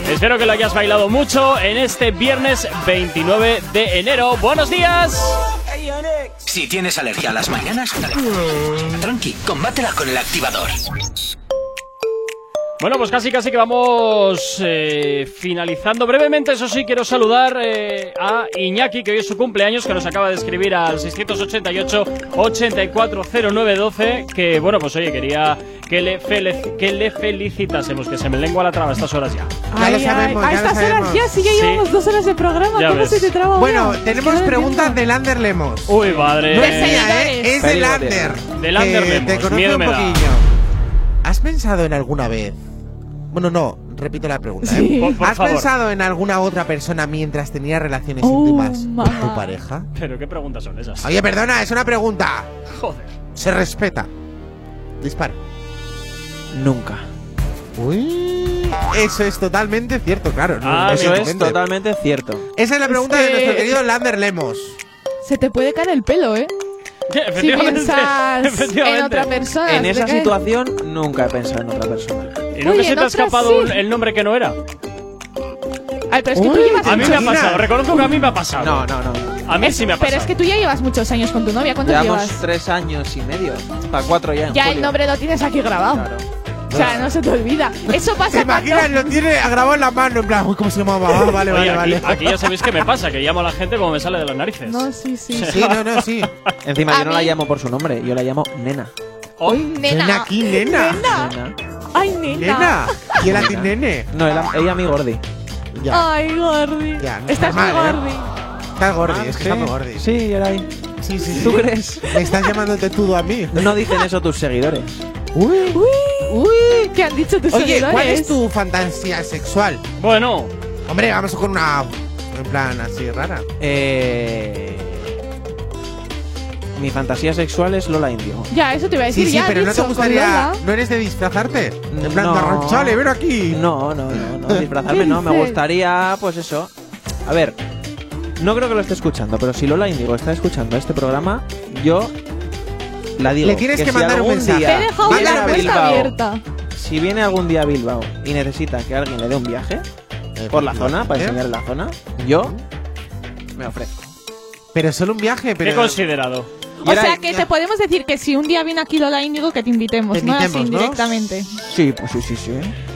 Espero que lo hayas bailado mucho en este viernes 29 de enero. Buenos días. Si tienes alergia a las mañanas, tranqui, combátela con el activador. Bueno, pues casi casi que vamos eh, finalizando brevemente. Eso sí, quiero saludar eh, a Iñaki, que hoy es su cumpleaños, que nos acaba de escribir al 688-840912. Que bueno, pues oye, quería que le, que le felicitásemos, que se me lengua la traba a estas horas ya. Ay, ay, a estas horas ya, sí, ya llevamos dos horas de programa. Ya ¿Cómo ves. se te traba Bueno, tenemos preguntas de Lander Lemos. Uy, madre. No es ella, ¿eh? Es de Very Lander. good. De Lander que Lemos, Te miedo un me da. ¿Has pensado en alguna vez? Bueno, no, repito la pregunta. Sí. ¿eh? Por- por ¿Has favor. pensado en alguna otra persona mientras tenías relaciones Oh, íntimas con mamá. tu pareja? Pero qué preguntas son esas. Oye, perdona, es una pregunta. Joder. Se respeta. Dispara. Nunca. Uy, eso es totalmente cierto, claro. no, Ah, eso es totalmente cierto. Esa es la pregunta Es de que- nuestro querido Lander Lemos. Se te puede caer el pelo, ¿eh? Si Efectivamente, piensas en efectivamente. otra persona. En te esa cae- situación nunca he pensado en otra persona. ¿Y no que Oye, se en te ha otras escapado sí. un- el nombre que no era? Ay, pero es que tú Uy, llevas A mí me ha muchos- pasado, reconozco que a mí me ha pasado. No, no, no. A mí sí me ha pasado. Pero es que tú ya llevas muchos años con tu novia. ¿Cuántos Llevamos llevas? tres años y medio. Para cuatro ya en Ya el julio. nombre lo tienes aquí grabado. Claro. O sea, no se te olvida. Eso ¿Te pasa cuando... imaginas? Lo tiene grabado en la mano, en plan, uy, ¿cómo se llamaba? Ah, vale, Oye, vale, aquí, vale. aquí ya sabéis qué me pasa, que llamo a la gente como me sale de las narices. No, sí, sí. Sí, no, no, sí. Encima A yo no la mí- llamo por su nombre, yo la llamo nena. Oh, Nena. Ven aquí, nena. Nena. Ay, nena. Nena. Y el a ti, nene. No, ella, ella mi gordi. Ya. Ay, Gordi. Ya, no Estás está muy mal, ¿eh? Gordi. Estás gordi, Ah, es que sí. está muy gordi. Sí, era ahí. Sí, sí, sí. ¿Tú crees? Me estás llamando tetudo a mí. No dicen eso tus seguidores. Uy, Uy, ¿qué han dicho tus Oye, ¿cuál seguidores? es tu fantasía sexual? Bueno, Hombre, vamos con una. En plan, así rara. Eh... Mi fantasía sexual es Lola Indio. Ya, eso te iba a decir. Sí, sí, ya pero no te gustaría. ¿No eres de disfrazarte? En plan, No. Arranchale, ven aquí. No, no, no, no. Disfrazarme ¿Qué no. Me gustaría, pues eso. A ver, no creo que lo esté escuchando, pero si Lola Indigo está escuchando este programa, yo la digo. Le tienes que si mandar un algún mensaje. día Te he dejado puerta abierta. Si viene algún día a Bilbao y necesita que alguien le dé un viaje por la zona, para ¿Eh? enseñarle la zona, yo me ofrezco. Pero solo un viaje, pero. he considerado. Y O era- sea, que te podemos decir que si un día viene aquí Lola Índigo, que te invitemos, Te no así ¿no? indirectamente. Sí, pues sí, sí, sí.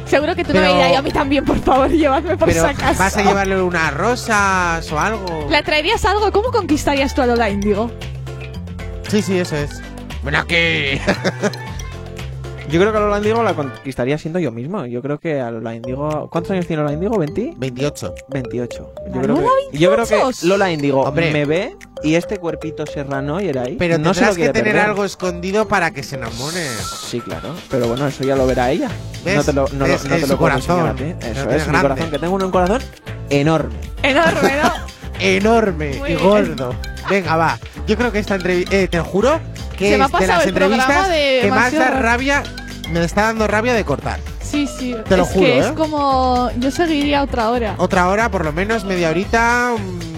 Seguro que tú Pero- no me y a mí también, por favor, llevadme por Pero si acaso. vas a llevarle unas rosas o algo. ¿Le traerías algo? ¿Cómo conquistarías tú a Lola Índigo? Sí, sí, eso es. Ven aquí. Yo creo que a Lola Indigo la conquistaría siendo yo mismo. Yo creo que a Lola Indigo. ¿Cuántos años tiene Lola Indigo? ¿20? 28. 28. ¿La Yo creo, Lola que, yo creo 28? que Lola Indigo Hombre. me ve y este cuerpito serrano y era ahí. Pero no se tendrás lo que tener perder. algo escondido para que se enamore. Sí, claro. Pero bueno, eso ya lo verá ella. ¿Ves? No te lo, no, lo- Es- no te lo a corazón. ti. Eso es mi corazón, que tengo un corazón enorme. Enorme, ¿no? Enorme Muy y bien. gordo. Venga, va. Yo creo que esta entrevista. te lo juro que Se es de las entrevistas de que más da rabia. Me está dando rabia de cortar. Sí, sí. Te lo es juro, que ¿eh? es como. Yo seguiría otra hora. Otra hora, por lo menos media horita. mm,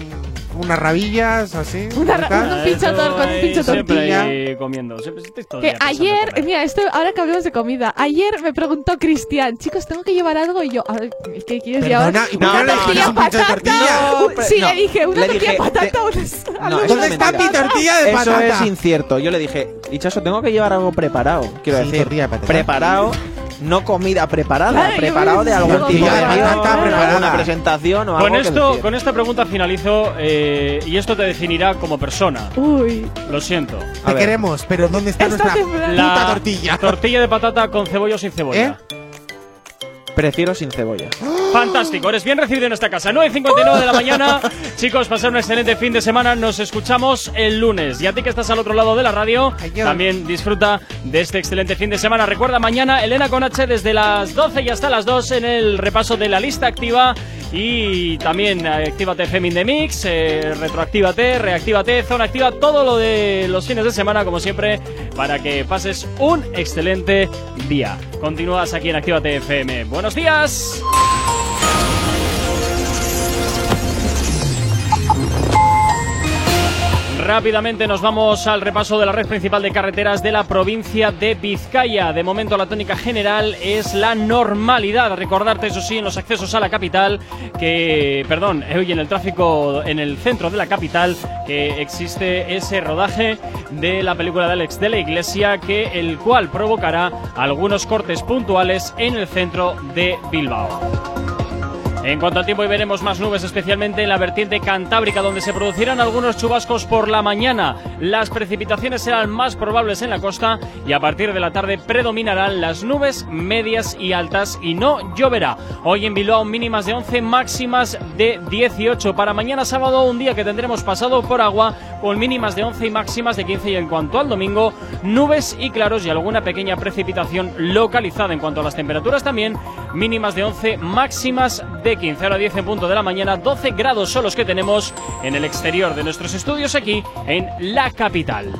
unas rabillas, así. Una un pincho tor- con un pincho siempre comiendo. Siempre Que ayer, mira, esto, ahora que hablamos de comida, ayer me preguntó Cristian, chicos, tengo que llevar algo y yo, a ver, ¿qué quieres llevar? ¿y por qué una tortilla patata. sí, no. le dije, una Le tortilla dije, patata, eso ¿Dónde es está mi tortilla de Eso patata? es incierto. Yo le dije, Dichaso, tengo que llevar algo preparado. Quiero Sí, decir, preparado, no comida preparada, Claro, preparado de algún tipo de tortilla de guion, patata de preparada. alguna presentación o algo Con que esto, decir. con esta pregunta finalizo eh, y esto te definirá como persona. Uy, Lo siento. Te ver. queremos, pero ¿dónde está Esta nuestra puta La tortilla? tortilla de patata con cebolla o sin cebolla. Prefiero sin cebolla. Fantástico, eres bien recibido en esta casa. 9.59 de la mañana. Chicos, pasar un excelente fin de semana. Nos escuchamos el lunes. Y a ti que estás al otro lado de la radio, también disfruta de este excelente fin de semana. Recuerda, mañana Elena con H desde las 12 y hasta las 2 en el repaso de la lista activa. Y también eh, Actívate Femin de Mix, eh, Retroactívate, Reactívate, Zona Activa, todo lo de los fines de semana, como siempre, para que pases un excelente día. Continúas aquí en Actívate FM. ¡Buenos días! Rápidamente nos vamos al repaso de la red principal de carreteras de la provincia de Vizcaya. De momento la tónica general es la normalidad. Recordarte, eso sí, en los accesos a la capital, que, perdón, hoy en el tráfico en el centro de la capital, que existe ese rodaje de la película de Alex de la Iglesia, que el cual provocará algunos cortes puntuales en el centro de Bilbao. En cuanto al tiempo, hoy veremos más nubes, especialmente en la vertiente cantábrica, donde se producirán algunos chubascos por la mañana. Las precipitaciones serán más probables en la costa y a partir de la tarde predominarán las nubes medias y altas y no lloverá. Hoy en Bilbao mínimas de 11, máximas de 18. Para mañana sábado, un día que tendremos pasado por agua con mínimas de 11 y máximas de 15. Y en cuanto al domingo, nubes y claros y alguna pequeña precipitación localizada. En cuanto a las temperaturas también, mínimas de 11, máximas de 15. Ahora 10 en punto de la mañana, 12 grados son los que tenemos en el exterior de nuestros estudios aquí en la capital.